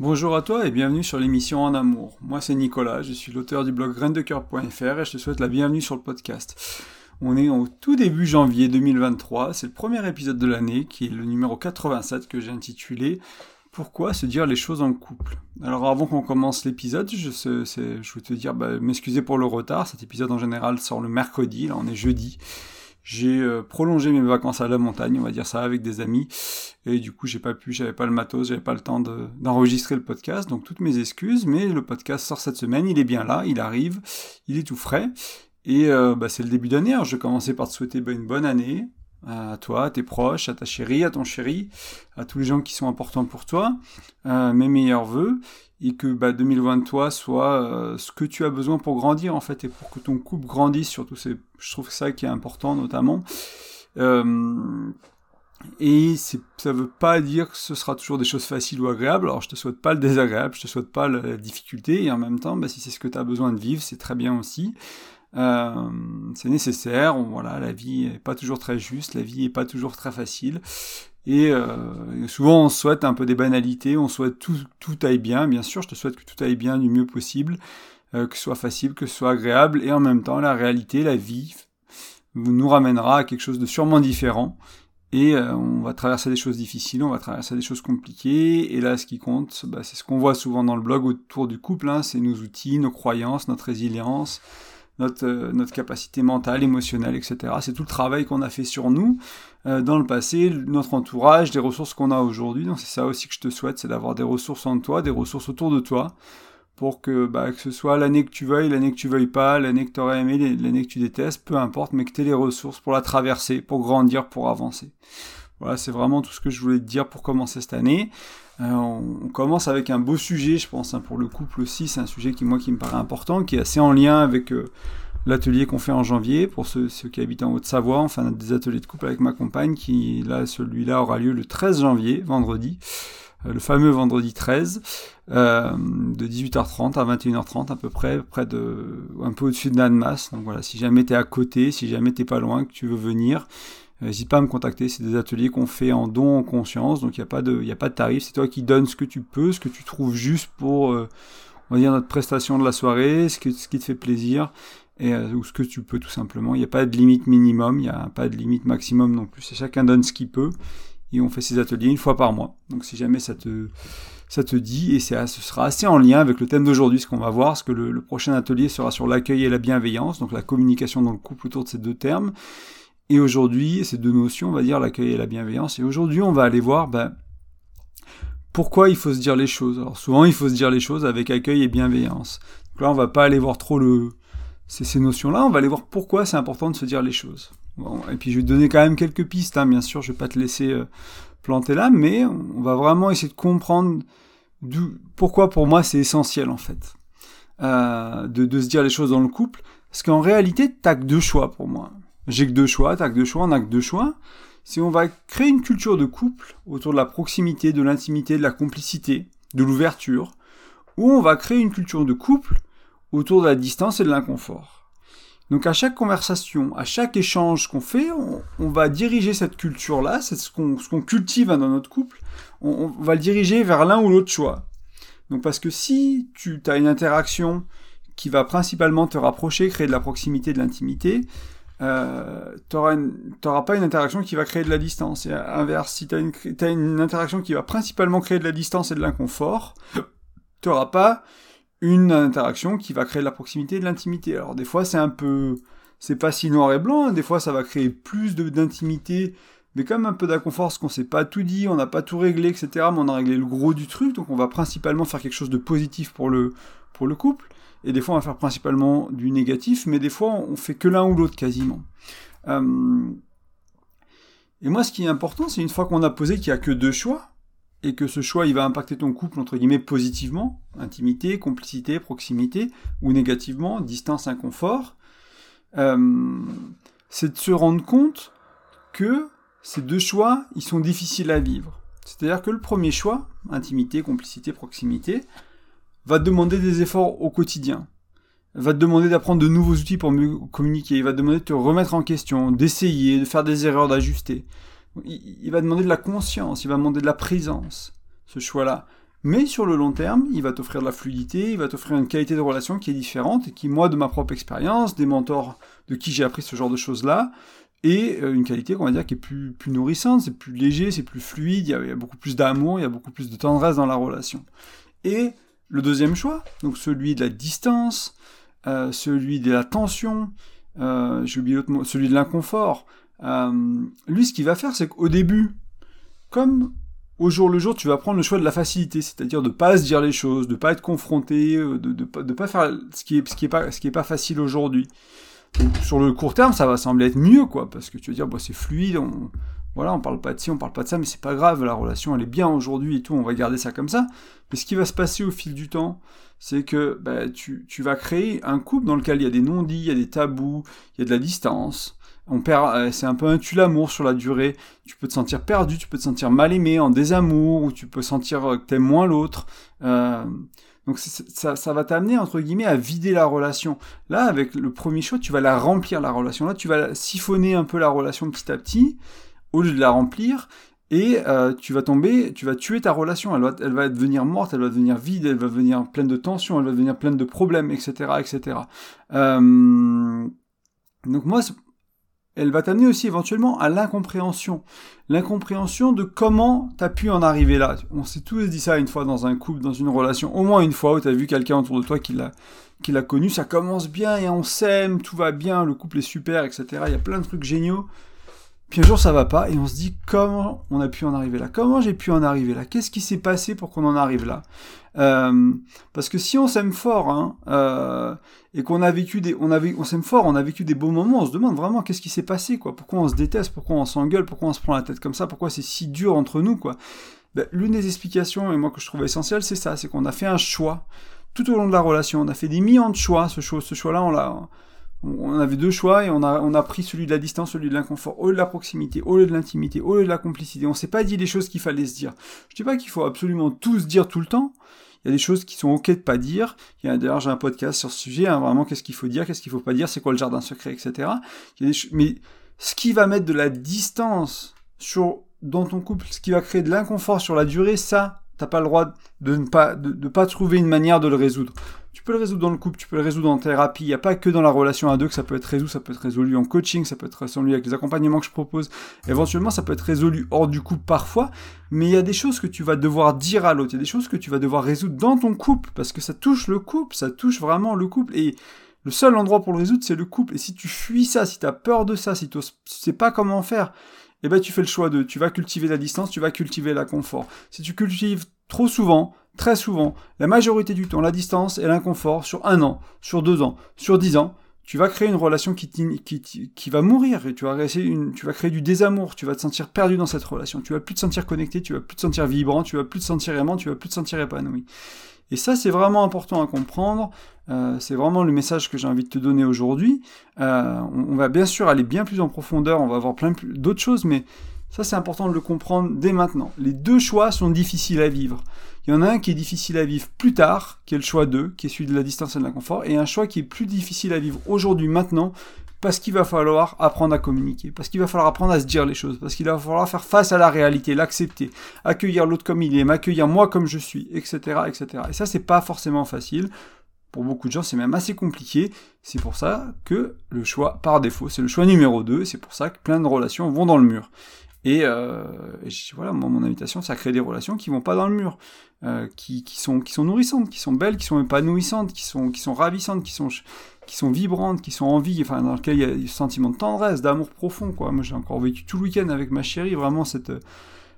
Bonjour à toi et bienvenue sur l'émission En Amour. Moi c'est Nicolas, je suis l'auteur du blog graindecoeur.fr et je te souhaite la bienvenue sur le podcast. On est au tout début janvier 2023, c'est le premier épisode de l'année qui est le numéro 87 que j'ai intitulé Pourquoi se dire les choses en couple? Alors avant qu'on commence l'épisode, je, je te dire, bah, m'excuser pour le retard, cet épisode en général sort le mercredi, là on est jeudi. J'ai euh, prolongé mes vacances à la montagne, on va dire ça, avec des amis. Et du coup, j'ai pas pu, j'avais pas le matos, j'avais pas le temps d'enregistrer le podcast. Donc toutes mes excuses, mais le podcast sort cette semaine, il est bien là, il arrive, il est tout frais. Et euh, bah, c'est le début d'année. je vais commencer par te souhaiter une bonne année à toi, à tes proches, à ta chérie, à ton chéri, à tous les gens qui sont importants pour toi. Euh, mes meilleurs voeux et que bah, 2023 soit euh, ce que tu as besoin pour grandir en fait et pour que ton couple grandisse surtout je trouve ça qui est important notamment euh, et ça veut pas dire que ce sera toujours des choses faciles ou agréables alors je te souhaite pas le désagréable je te souhaite pas la difficulté et en même temps bah, si c'est ce que tu as besoin de vivre c'est très bien aussi euh, c'est nécessaire. Voilà, la vie est pas toujours très juste, la vie est pas toujours très facile. Et euh, souvent on souhaite un peu des banalités, on souhaite tout, tout aille bien. Bien sûr, je te souhaite que tout aille bien du mieux possible, euh, que ce soit facile, que ce soit agréable. Et en même temps, la réalité, la vie, nous ramènera à quelque chose de sûrement différent. Et on va traverser des choses difficiles, on va traverser des choses compliquées. Et là, ce qui compte, bah, c'est ce qu'on voit souvent dans le blog autour du couple, hein, c'est nos outils, nos croyances, notre résilience, notre, euh, notre capacité mentale, émotionnelle, etc. C'est tout le travail qu'on a fait sur nous euh, dans le passé, notre entourage, des ressources qu'on a aujourd'hui. Donc c'est ça aussi que je te souhaite, c'est d'avoir des ressources en toi, des ressources autour de toi, pour que, bah, que ce soit l'année que tu veuilles, l'année que tu veuilles pas, l'année que tu aurais aimé, l'année que tu détestes, peu importe, mais que tu aies les ressources pour la traverser, pour grandir, pour avancer. Voilà, c'est vraiment tout ce que je voulais te dire pour commencer cette année. Euh, on commence avec un beau sujet, je pense, hein, pour le couple aussi. C'est un sujet qui, moi, qui me paraît important, qui est assez en lien avec euh, l'atelier qu'on fait en janvier pour ceux, qui habitent en Haute-Savoie. Enfin, des ateliers de couple avec ma compagne, qui, là, celui-là aura lieu le 13 janvier, vendredi. Euh, le fameux vendredi 13, de 18h30 à 21h30 à peu près, près de, un peu au-dessus de l'Annemasse. Donc voilà, si jamais tu es à côté, si jamais t'es pas loin, que tu veux venir, N'hésite pas à me contacter, c'est des ateliers qu'on fait en don en conscience, donc il n'y a, pas de, a pas de tarif, c'est toi qui donnes ce que tu peux, ce que tu trouves juste pour, euh, on va dire, notre prestation de la soirée, ce, qui te fait plaisir, et, euh, ou ce que tu peux tout simplement. Il n'y a pas de limite minimum, il n'y a pas de limite maximum non plus, chacun donne ce qu'il peut, et on fait ces ateliers une fois par mois. Donc si jamais ça te, ça te dit, et ce sera assez en lien avec le thème d'aujourd'hui, ce qu'on va voir, parce que le prochain atelier sera sur l'accueil et la bienveillance, donc la communication dans le couple autour de ces deux termes. Et aujourd'hui, ces deux notions, on va dire l'accueil et la bienveillance. Et aujourd'hui, on va aller voir ben, pourquoi il faut se dire les choses. Alors souvent, il faut se dire les choses avec accueil et bienveillance. Donc là, on va pas aller voir trop le ces, ces notions-là. On va aller voir pourquoi c'est important de se dire les choses. Bon, et puis je vais te donner quand même quelques pistes. Hein. Bien sûr, je vais pas te laisser euh, planter là, mais on va vraiment essayer de comprendre pourquoi pour moi c'est essentiel en fait euh, de, de se dire les choses dans le couple. Parce qu'en réalité, t'as que deux choix pour moi j'ai que deux choix, t'as que deux choix, on a que deux choix. Si on va créer une culture de couple autour de la proximité, de l'intimité, de la complicité, de l'ouverture, ou on va créer une culture de couple autour de la distance et de l'inconfort. Donc à chaque conversation, à chaque échange qu'on fait, on, va diriger cette culture-là, c'est ce qu'on cultive hein, dans notre couple, on, on, va le diriger vers l'un ou l'autre choix. Donc parce que si tu as une interaction qui va principalement te rapprocher, créer de la proximité, de l'intimité, euh, tu n'auras pas une interaction qui va créer de la distance. Et inverse, si tu as, une interaction qui va principalement créer de la distance et de l'inconfort, tu n'auras pas une interaction qui va créer de la proximité et de l'intimité. Alors des fois c'est un peu... C'est pas si noir et blanc, hein. des fois ça va créer plus d'intimité, mais quand même un peu d'inconfort parce qu'on s'est pas tout dit, on n'a pas tout réglé, etc. Mais on a réglé le gros du truc, donc on va principalement faire quelque chose de positif pour le, pour le couple et des fois on va faire principalement du négatif, mais des fois on fait que l'un ou l'autre quasiment. Euh, et moi ce qui est important, c'est une fois qu'on a posé qu'il n'y a que deux choix, et que ce choix il va impacter ton couple entre guillemets positivement, intimité, complicité, proximité, ou négativement, distance, inconfort, euh, c'est de se rendre compte que ces deux choix, ils sont difficiles à vivre. C'est-à-dire que le premier choix, intimité, complicité, proximité, va te demander des efforts au quotidien, va te demander d'apprendre de nouveaux outils pour mieux communiquer, il va te demander de te remettre en question, d'essayer, de faire des erreurs, d'ajuster. Il, va demander de la conscience, il va demander de la présence, ce choix-là. mais sur le long terme, il va t'offrir de la fluidité, il va t'offrir une qualité de relation qui est différente et qui, moi, de ma propre expérience, des mentors de qui j'ai appris ce genre de choses-là, et euh, une qualité, on va dire, qui est plus, plus nourrissante, c'est plus léger, c'est plus fluide, il y, a, beaucoup plus d'amour, il y a beaucoup plus de tendresse dans la relation. Et le deuxième choix, donc celui de la distance, euh, celui de la tension, euh, j'ai oublié l'autre mot, celui de l'inconfort, euh, lui, ce qu'il va faire, c'est qu'au début, comme au jour le jour, tu vas prendre le choix de la facilité, c'est-à-dire de pas se dire les choses, de pas être confronté, de, de, de pas faire ce qui est, ce qui est pas, facile aujourd'hui. Sur le court terme, ça va sembler être mieux, quoi, parce que tu vas dire, bah, c'est fluide, voilà, on parle pas de ci, on parle pas de ça, mais c'est pas grave, la relation, elle est bien aujourd'hui et tout, on va garder ça comme ça. Mais ce qui va se passer au fil du temps, c'est que bah, tu, tu, vas créer un couple dans lequel il y a des non-dits, il y a des tabous, il y a de la distance. On perd, euh, c'est un peu un tue-l'amour sur la durée. Tu peux te sentir perdu, tu peux te sentir mal aimé, en désamour, ou tu peux sentir que t'aimes moins l'autre. Euh, donc ça, ça va t'amener, entre guillemets, à vider la relation. Là, avec le premier choix, tu vas la remplir, la relation. Là, tu vas siphonner un peu la relation petit à petit, au lieu de la remplir, et euh, tu vas tomber, tu vas tuer ta relation. Elle va, elle va devenir morte, elle va devenir vide, elle va devenir pleine de tensions, elle va devenir pleine de problèmes, etc., etc. Euh, donc moi, elle va t'amener aussi éventuellement à l'incompréhension. L'incompréhension de comment t'as pu en arriver là. On s'est tous dit ça une fois dans un couple, dans une relation, au moins une fois où t'as vu quelqu'un autour de toi qui l'a, qui l'a connu, ça commence bien et on s'aime, tout va bien, le couple est super, etc. Il y a plein de trucs géniaux. Puis un jour ça va pas et on se dit comment on a pu en arriver là? Comment j'ai pu en arriver là? Qu'est-ce qui s'est passé pour qu'on en arrive là? Euh, Parce que si on s'aime fort hein, euh, et qu'on a vécu des, on, on s'aime fort, on a vécu des beaux moments, on se demande vraiment qu'est-ce qui s'est passé quoi? Pourquoi on se déteste? Pourquoi on s'engueule? Pourquoi on se prend la tête comme ça? Pourquoi c'est si dur entre nous quoi? Ben, L'une des explications et moi que je trouve essentielle c'est ça, c'est qu'on a fait un choix tout au long de la relation. On a fait des millions de choix. Ce choix, ce choix-là on l'a on avait deux choix et on a, on a pris celui de la distance, celui de l'inconfort, au lieu de la proximité, au lieu de l'intimité, au lieu de la complicité. On s'est pas dit les choses qu'il fallait se dire. Je dis pas qu'il faut absolument tout se dire tout le temps. Il y a des choses qui sont ok de pas dire. Il y a d'ailleurs j'ai un podcast sur ce sujet, hein, vraiment qu'est-ce qu'il faut dire, qu'est-ce qu'il faut pas dire, c'est quoi le jardin secret, etc. mais ce qui va mettre de la distance sur dans ton couple, ce qui va créer de l'inconfort sur la durée, ça, t'as pas le droit de ne pas trouver une manière de le résoudre. Tu peux le résoudre dans le couple, tu peux le résoudre en thérapie. Il n'y a pas que dans la relation à deux que ça peut être résolu, ça peut être résolu en coaching, ça peut être résolu avec les accompagnements que je propose. Éventuellement, ça peut être résolu hors du couple parfois, mais il y a des choses que tu vas devoir dire à l'autre, il y a des choses que tu vas devoir résoudre dans ton couple, parce que ça touche le couple, ça touche vraiment le couple. Et le seul endroit pour le résoudre, c'est le couple. Et si tu fuis ça, si tu as peur de ça, si tu sais pas comment faire, eh ben tu fais le choix de, tu vas cultiver la distance, tu vas cultiver la confort. Si tu cultives trop souvent, très souvent, la majorité du temps, la distance et l'inconfort sur un an, sur deux ans, sur dix ans, tu vas créer une relation qui, qui, qui va mourir et tu une, tu vas créer du désamour, tu vas te sentir perdu dans cette relation, tu vas plus te sentir connecté, tu vas plus te sentir vibrant, tu vas plus te sentir aimant, tu vas plus te sentir épanoui. Et ça, c'est vraiment important à comprendre. Euh, c'est vraiment le message que j'ai envie de te donner aujourd'hui. Euh, on, va bien sûr aller bien plus en profondeur, on va voir plein d'autres choses, mais ça, c'est important de le comprendre dès maintenant. Les deux choix sont difficiles à vivre. Il y en a un qui est difficile à vivre plus tard, qui est le choix 2, qui est celui de la distance et de l'inconfort, et un choix qui est plus difficile à vivre aujourd'hui, maintenant, parce qu'il va falloir apprendre à communiquer, parce qu'il va falloir apprendre à se dire les choses, parce qu'il va falloir faire face à la réalité, l'accepter, accueillir l'autre comme il est, m'accueillir moi comme je suis, etc., etc. Et ça, c'est pas forcément facile. Pour beaucoup de gens, c'est même assez compliqué. C'est pour ça que le choix par défaut, c'est le choix numéro 2. C'est pour ça que plein de relations vont dans le mur. Et, euh, voilà, mon invitation, à créer des relations qui vont pas dans le mur, euh, qui, qui, sont, qui sont nourrissantes, qui sont belles, qui sont épanouissantes, qui sont, qui sont ravissantes, qui sont, qui sont vibrantes, qui sont en vie, enfin, dans lesquelles il y a des sentiments de tendresse, d'amour profond, quoi. Moi, j'ai encore vécu tout le week-end avec ma chérie, vraiment cette,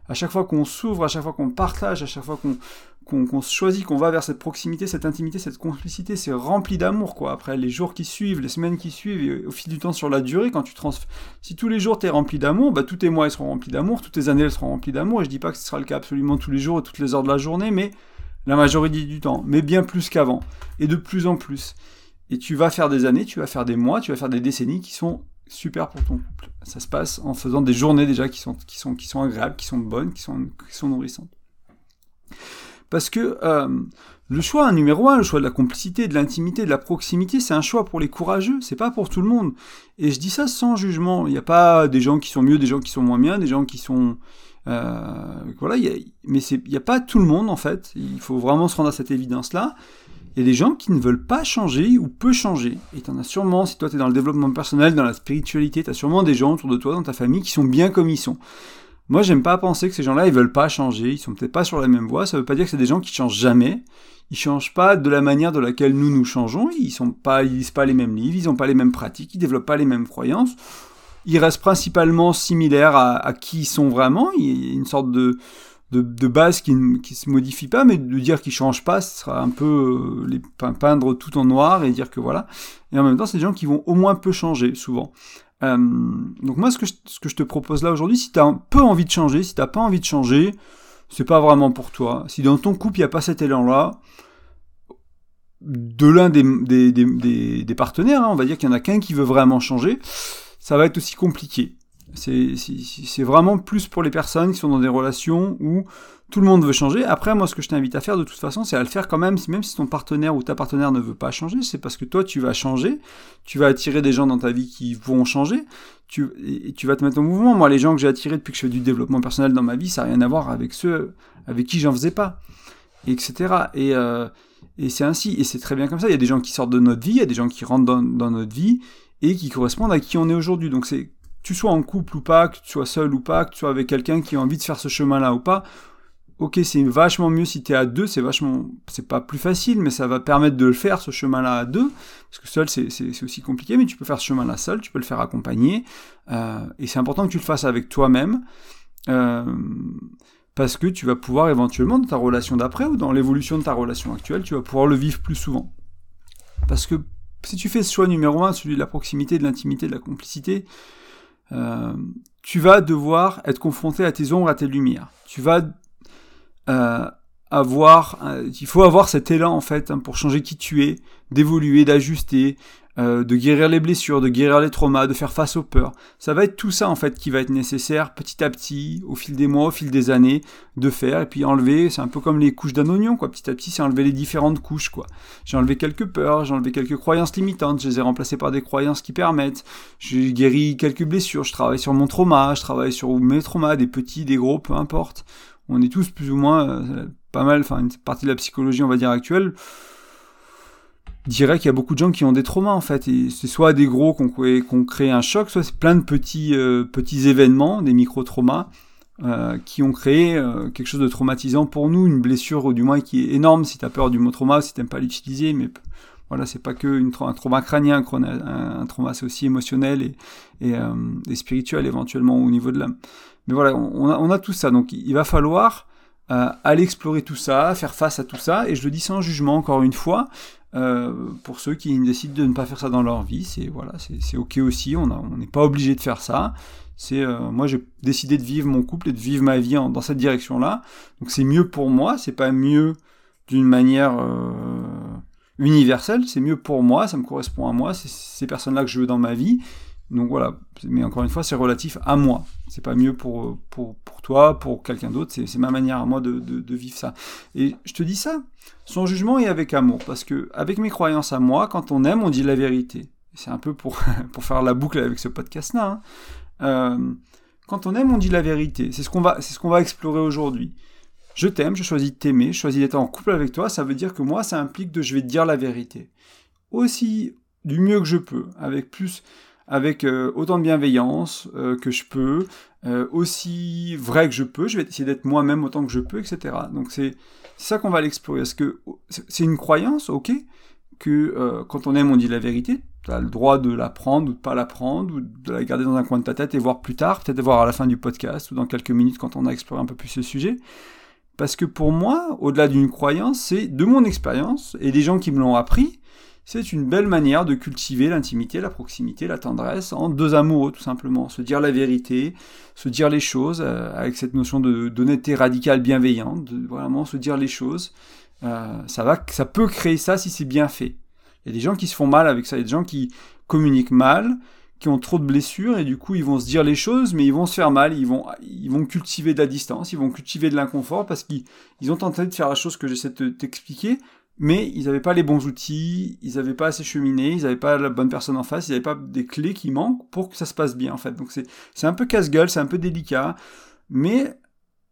à chaque fois qu'on s'ouvre, à chaque fois qu'on partage, à chaque fois qu'on qu'on se choisit, qu'on va vers cette proximité, cette intimité, cette complicité, c'est rempli d'amour, quoi. Après, les jours qui suivent, les semaines qui suivent, et au fil du temps sur la durée, quand tu transfères... Si tous les jours t'es rempli d'amour, bah tous tes mois ils seront remplis d'amour, toutes tes années elles seront remplies d'amour, et je dis pas que ce sera le cas absolument tous les jours et toutes les heures de la journée, mais la majorité du temps, mais bien plus qu'avant, et de plus en plus. Et tu vas faire des années, tu vas faire des mois, tu vas faire des décennies qui sont super pour ton couple. Ça se passe en faisant des journées déjà qui sont, qui sont, qui sont agréables, qui sont bonnes, qui sont, qui sont nourrissantes. Parce que euh, le choix numéro un, le choix de la complicité, de l'intimité, de la proximité, c'est un choix pour les courageux, c'est pas pour tout le monde. Et je dis ça sans jugement. Il n'y a pas des gens qui sont mieux, des gens qui sont moins bien, des gens qui sont voilà, y a, mais il n'y a pas tout le monde en fait. Il faut vraiment se rendre à cette évidence-là. Il y a des gens qui ne veulent pas changer ou peu changer. Et tu en as sûrement, si toi tu es dans le développement personnel, dans la spiritualité, tu as sûrement des gens autour de toi, dans ta famille, qui sont bien comme ils sont. Moi, j'aime pas penser que ces gens-là, ils veulent pas changer, ils sont peut-être pas sur la même voie. Ça veut pas dire que c'est des gens qui changent jamais. Ils changent pas de la manière de laquelle nous nous changeons. Ils sont pas, ils lisent pas les mêmes livres, ils ont pas les mêmes pratiques, ils développent pas les mêmes croyances. Ils restent principalement similaires à, qui ils sont vraiment. Il y a une sorte de, de, base qui ne se modifie pas, mais de dire qu'ils changent pas, ce sera un peu euh, les peindre tout en noir et dire que voilà. Et en même temps, c'est des gens qui vont au moins peu changer, souvent. Euh, donc moi, ce que, je, te propose là aujourd'hui, si tu as un peu envie de changer, si tu pas envie de changer, c'est pas vraiment pour toi. Si dans ton couple, il n'y a pas cet élan-là, de l'un des, partenaires, hein, on va dire qu'il y en a qu'un qui veut vraiment changer, ça va être aussi compliqué. C'est vraiment plus pour les personnes qui sont dans des relations où tout le monde veut changer. Après, moi, ce que je t'invite à faire de toute façon, c'est à le faire quand même, même si ton partenaire ou ta partenaire ne veut pas changer, c'est parce que toi, tu vas changer, tu vas attirer des gens dans ta vie qui vont changer, tu, et tu vas te mettre en mouvement. Moi, les gens que j'ai attirés depuis que je fais du développement personnel dans ma vie, ça n'a rien à voir avec ceux avec qui j'en faisais pas, etc. Et, euh, et c'est ainsi, et c'est très bien comme ça. Il y a des gens qui sortent de notre vie, il y a des gens qui rentrent dans, dans notre vie et qui correspondent à qui on est aujourd'hui. Donc c'est tu sois en couple ou pas, que tu sois seul ou pas, que tu sois avec quelqu'un qui a envie de faire ce chemin-là ou pas, ok, c'est vachement mieux si tu es à deux, c'est vachement, c'est pas plus facile, mais ça va permettre de le faire, ce chemin-là à deux, parce que seul, c'est aussi compliqué, mais tu peux faire ce chemin-là seul, tu peux le faire accompagné, euh, et c'est important que tu le fasses avec toi-même, euh, parce que tu vas pouvoir éventuellement, dans ta relation d'après, ou dans l'évolution de ta relation actuelle, tu vas pouvoir le vivre plus souvent. Parce que si tu fais ce choix numéro un, celui de la proximité, de l'intimité, de la complicité, euh, tu vas devoir être confronté à tes ombres, à tes lumières. Tu vas euh, avoir, euh, il faut avoir cet élan en fait hein, pour changer qui tu es, d'évoluer, d'ajuster, euh, de guérir les blessures, de guérir les traumas, de faire face aux peurs. Ça va être tout ça en fait qui va être nécessaire petit à petit, au fil des mois, au fil des années, de faire et puis enlever. C'est un peu comme les couches d'un oignon quoi. Petit à petit, c'est enlever les différentes couches quoi. J'ai enlevé quelques peurs, j'ai enlevé quelques croyances limitantes, je les ai remplacées par des croyances qui permettent. J'ai guéri quelques blessures, je travaille sur mon trauma, je travaille sur mes traumas, des petits, des gros, peu importe on est tous plus ou moins euh, pas mal, enfin une partie de la psychologie on va dire actuelle, dirait qu'il y a beaucoup de gens qui ont des traumas en fait. C'est soit des gros qu'on crée un choc, soit c'est plein de petits, euh, petits événements, des micro-traumas, euh, qui ont créé quelque chose de traumatisant pour nous, une blessure du moins qui est énorme si tu as peur du mot trauma, si t'aimes pas l'utiliser, mais voilà, c'est pas que un trauma crânien, un, trauma c'est aussi émotionnel et, et, et spirituel éventuellement au niveau de l'âme. Mais voilà, on a, tout ça. Donc il va falloir euh, aller explorer tout ça, faire face à tout ça. Et je le dis sans jugement, encore une fois. Euh, pour ceux qui décident de ne pas faire ça dans leur vie, c'est voilà, c'est ok aussi. On n'est pas obligé de faire ça. C'est euh, moi j'ai décidé de vivre mon couple et de vivre ma vie dans cette direction-là. Donc c'est mieux pour moi. C'est pas mieux d'une manière universelle. C'est mieux pour moi. Ça me correspond à moi. C'est ces personnes-là que je veux dans ma vie. Donc voilà, mais encore une fois, c'est relatif à moi. C'est pas mieux pour, pour, pour toi, pour quelqu'un d'autre, c'est ma manière à moi de, de, vivre ça. Et je te dis ça, sans jugement et avec amour, parce que avec mes croyances à moi, quand on aime, on dit la vérité. C'est un peu pour, pour faire la boucle avec ce podcast-là. Hein. Euh, quand on aime, on dit la vérité. C'est ce qu'on va, ce va explorer aujourd'hui. Je t'aime, je choisis de t'aimer, je choisis d'être en couple avec toi, ça veut dire que moi, ça implique de je vais te dire la vérité. Aussi, du mieux que je peux, avec plus avec euh, autant de bienveillance euh, que je peux, euh, aussi vrai que je peux, je vais essayer d'être moi-même autant que je peux, etc. Donc c'est ça qu'on va l'explorer. Est-ce que c'est une croyance, ok, que quand on aime on dit la vérité, tu as le droit de la prendre ou de pas la prendre, ou de la garder dans un coin de ta tête et voir plus tard, peut-être voir à la fin du podcast ou dans quelques minutes quand on a exploré un peu plus ce sujet. Parce que pour moi, au-delà d'une croyance, c'est de mon expérience et des gens qui me l'ont appris, c'est une belle manière de cultiver l'intimité, la proximité, la tendresse en deux amoureux tout simplement. Se dire la vérité, se dire les choses euh, avec cette notion d'honnêteté radicale bienveillante, de vraiment se dire les choses. Euh, ça, va, ça peut créer ça si c'est bien fait. Il y a des gens qui se font mal avec ça, il y a des gens qui communiquent mal, qui ont trop de blessures et du coup ils vont se dire les choses mais ils vont se faire mal, ils vont, ils vont cultiver de la distance, ils vont cultiver de l'inconfort parce qu'ils ont tenté de faire la chose que j'essaie de t'expliquer mais ils n'avaient pas les bons outils, ils n'avaient pas assez cheminé, ils n'avaient pas la bonne personne en face, ils n'avaient pas des clés qui manquent pour que ça se passe bien en fait. Donc c'est un peu casse-gueule, c'est un peu délicat, mais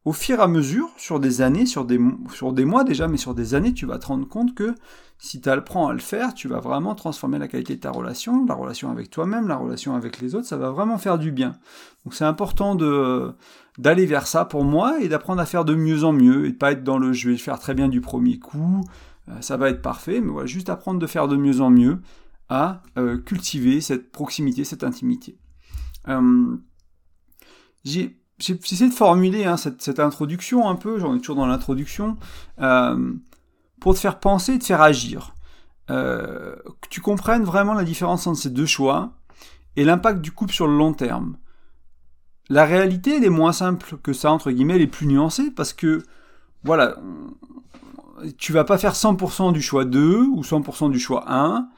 au fur et à mesure, sur des années, sur des, sur des mois déjà, mais sur des années, tu vas te rendre compte que si tu apprends à le faire, tu vas vraiment transformer la qualité de ta relation, la relation avec toi-même, la relation avec les autres, ça va vraiment faire du bien. Donc c'est important de d'aller vers ça pour moi et d'apprendre à faire de mieux en mieux et de pas être dans le je vais faire très bien du premier coup, ça va être parfait, mais voilà, juste apprendre de faire de mieux en mieux à euh, cultiver cette proximité, cette intimité. Euh, j'ai essayé de formuler hein, cette, introduction un peu, j'en ai toujours dans l'introduction, pour te faire penser et te faire agir. que tu comprennes vraiment la différence entre ces deux choix et l'impact du couple sur le long terme. La réalité, elle est moins simple que ça, entre guillemets, elle est plus nuancée parce que, voilà, tu vas pas faire 100% du choix 2 ou 100% du choix 1.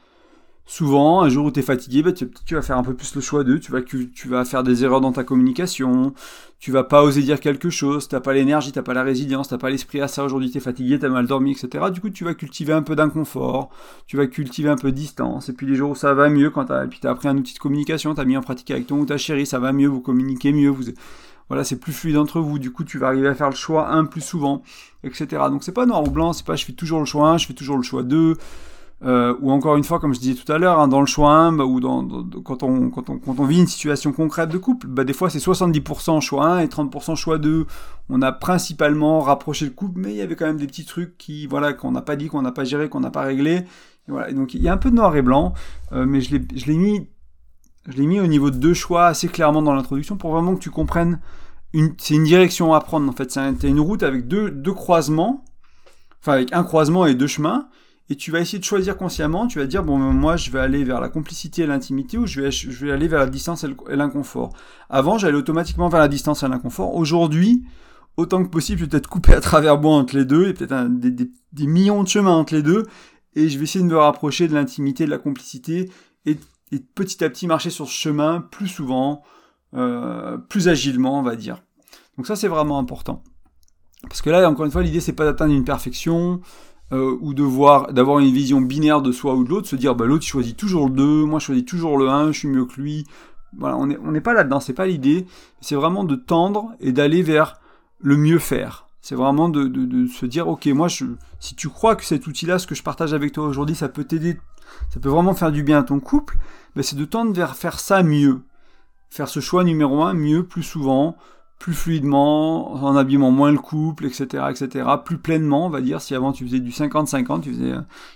Souvent, un jour où tu es fatigué, bah, tu, vas faire un peu plus le choix 2, tu vas, tu vas faire des erreurs dans ta communication, tu vas pas oser dire quelque chose, t'as pas l'énergie, t'as pas la résilience, t'as pas l'esprit à ça, aujourd'hui tu es fatigué, t'as mal dormi, etc. Du coup, tu vas cultiver un peu d'inconfort, tu vas cultiver un peu de distance, et puis les jours où ça va mieux, quand t'as, puis t'as appris un outil de communication, t'as mis en pratique avec ton ou ta chérie, ça va mieux, vous communiquez mieux, vous, voilà, c'est plus fluide entre vous, du coup tu vas arriver à faire le choix 1 plus souvent, etc. Donc c'est pas noir ou blanc, c'est pas je fais toujours le choix 1, je fais toujours le choix 2, euh, ou encore une fois, comme je disais tout à l'heure, hein, dans le choix 1, bah, ou dans, quand, on, vit une situation concrète de couple, bah, des fois c'est 70% choix 1 et 30% choix 2. On a principalement rapproché le couple, mais il y avait quand même des petits trucs qui, voilà, qu'on n'a pas dit, qu'on n'a pas géré, qu'on n'a pas réglé. Voilà. donc il y a un peu de noir et blanc, euh, mais je l'ai mis, je l'ai mis au niveau de deux choix assez clairement dans l'introduction pour vraiment que tu comprennes. C'est une direction à prendre en fait. C'est une route avec deux, deux croisements, enfin avec un croisement et deux chemins et tu vas essayer de choisir consciemment, tu vas dire, bon, moi, je vais aller vers la complicité et l'intimité, ou je vais, je vais aller vers la distance et l'inconfort. Avant, j'allais automatiquement vers la distance et l'inconfort. Aujourd'hui, autant que possible, je vais peut-être couper à travers moi entre les deux, et peut-être des, des, millions de chemins entre les deux, et je vais essayer de me rapprocher de l'intimité, de la complicité, et, et, petit à petit marcher sur ce chemin plus souvent, euh, plus agilement, on va dire. Donc ça, c'est vraiment important. Parce que là, encore une fois, l'idée, c'est pas d'atteindre une perfection, euh, ou de voir, d'avoir une vision binaire de soi ou de l'autre, se dire bah l'autre choisit toujours le 2, moi je choisis toujours le 1, je suis mieux que lui. Voilà, on n'est on pas là-dedans, c'est pas l'idée. C'est vraiment de tendre et d'aller vers le mieux faire. C'est vraiment de, se dire ok moi si tu crois que cet outil-là, ce que je partage avec toi aujourd'hui, ça peut t'aider, ça peut vraiment faire du bien à ton couple, ben c'est de tendre vers faire ça mieux. Faire ce choix numéro 1 mieux, plus souvent, plus fluidement, en habillement moins le couple, etc., etc., plus pleinement, on va dire. Si avant tu faisais du 50-50, tu faisais,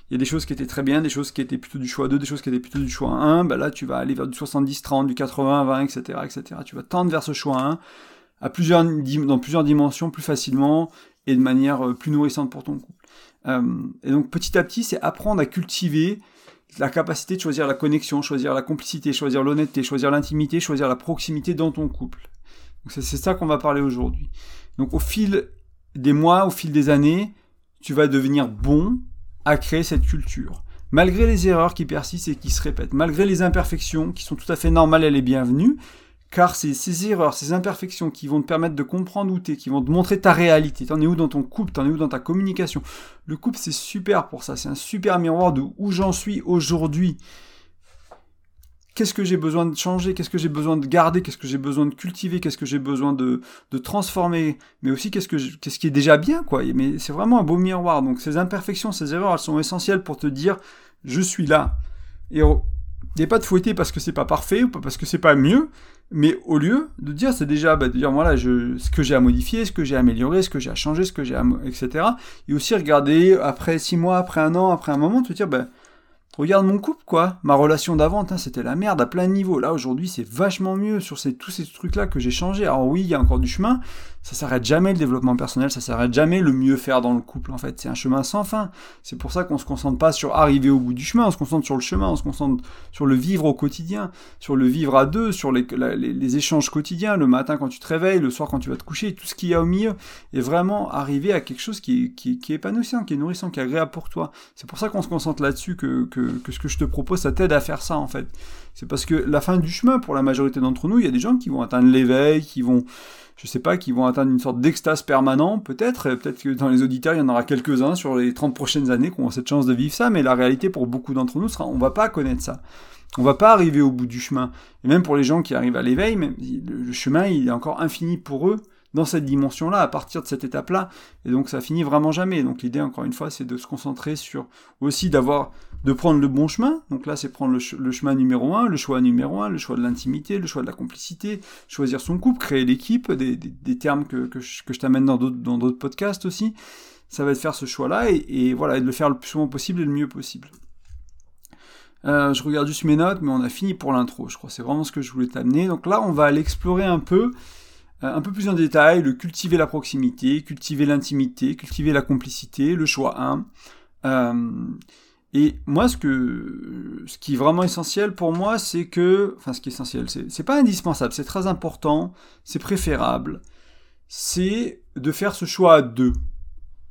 il y a des choses qui étaient très bien, des choses qui étaient plutôt du choix 2, des choses qui étaient plutôt du choix 1, bah là tu vas aller vers du 70-30, du 80-20, etc., etc. Tu vas tendre vers ce choix 1 à plusieurs, dans plusieurs dimensions plus facilement et de manière euh, plus nourrissante pour ton couple. Euh, et donc petit à petit, c'est apprendre à cultiver la capacité de choisir la connexion, choisir la complicité, choisir l'honnêteté, choisir l'intimité, choisir la proximité dans ton couple. C'est ça qu'on va parler aujourd'hui. Donc au fil des mois, au fil des années, tu vas devenir bon à créer cette culture. Malgré les erreurs qui persistent et qui se répètent, malgré les imperfections qui sont tout à fait normales et les bienvenues, car c'est ces erreurs, ces imperfections qui vont te permettre de comprendre où es, qui vont te montrer ta réalité. T'en es où dans ton couple, t'en es où dans ta communication. Le couple, c'est super pour ça, c'est un super miroir de où j'en suis aujourd'hui qu'est-ce que j'ai besoin de changer, qu'est-ce que j'ai besoin de garder, qu'est-ce que j'ai besoin de cultiver, qu'est-ce que j'ai besoin de, transformer, mais aussi qu'est-ce, que qu'est-ce qui est déjà bien, quoi? Mais c'est vraiment un beau miroir. Donc ces imperfections, ces erreurs, elles sont essentielles pour te dire, je suis là. Et il n'est pas de fouetter parce que c'est pas parfait ou parce que c'est pas mieux, mais au lieu de dire, c'est déjà, bah, de dire, ce que j'ai à modifier, ce que j'ai à améliorer, ce que j'ai à changer, ce que j'ai etc. Et aussi regarder après six mois, après un an, après un moment, te dire, ben, Regarde mon couple, quoi. Ma relation d'avant, c'était la merde à plein de niveaux. Là, aujourd'hui, c'est vachement mieux sur ces, tous ces trucs-là que j'ai changé. Alors oui, il y a encore du chemin. Ça s'arrête jamais le développement personnel, ça s'arrête jamais le mieux faire dans le couple, en fait. C'est un chemin sans fin. C'est pour ça qu'on se concentre pas sur arriver au bout du chemin, on se concentre sur le chemin, on se concentre sur le vivre au quotidien, sur le vivre à deux, sur les, échanges quotidiens, le matin quand tu te réveilles, le soir quand tu vas te coucher, tout ce qu'il y a au milieu. Et vraiment arriver à quelque chose qui est, qui, qui est épanouissant, qui est nourrissant, qui est agréable pour toi. C'est pour ça qu'on se concentre là-dessus que que, ce que je te propose, ça t'aide à faire ça en fait. C'est parce que la fin du chemin, pour la majorité d'entre nous, il y a des gens qui vont atteindre l'éveil, qui vont, je sais pas, qui vont atteindre une sorte d'extase permanent, peut-être, peut-être que dans les auditeurs, il y en aura quelques-uns sur les 30 prochaines années qui ont cette chance de vivre ça, mais la réalité pour beaucoup d'entre nous sera, on va pas connaître ça. On va pas arriver au bout du chemin. Et même pour les gens qui arrivent à l'éveil, le chemin, il est encore infini pour eux dans cette dimension-là, à partir de cette étape-là, et donc ça finit vraiment jamais. Donc l'idée, encore une fois, c'est de se concentrer sur aussi d'avoir, de prendre le bon chemin. Donc là, c'est prendre le, chemin numéro un, le choix numéro un, le choix de l'intimité, le choix de la complicité, choisir son couple, créer l'équipe, des, termes que, que je, t'amène dans d'autres podcasts aussi. Ça va être faire ce choix-là et, voilà, et de le faire le plus souvent possible et le mieux possible. Euh, je regarde juste mes notes, mais on a fini pour l'intro, je crois. C'est vraiment ce que je voulais t'amener. Donc là, on va aller explorer un peu, un peu plus en détail, le cultiver la proximité, cultiver l'intimité, cultiver la complicité, le choix 1. Euh, et moi, ce, que, ce qui est vraiment essentiel pour moi, c'est que, enfin, ce qui est essentiel, c'est pas indispensable, c'est très important, c'est préférable, c'est de faire ce choix à deux.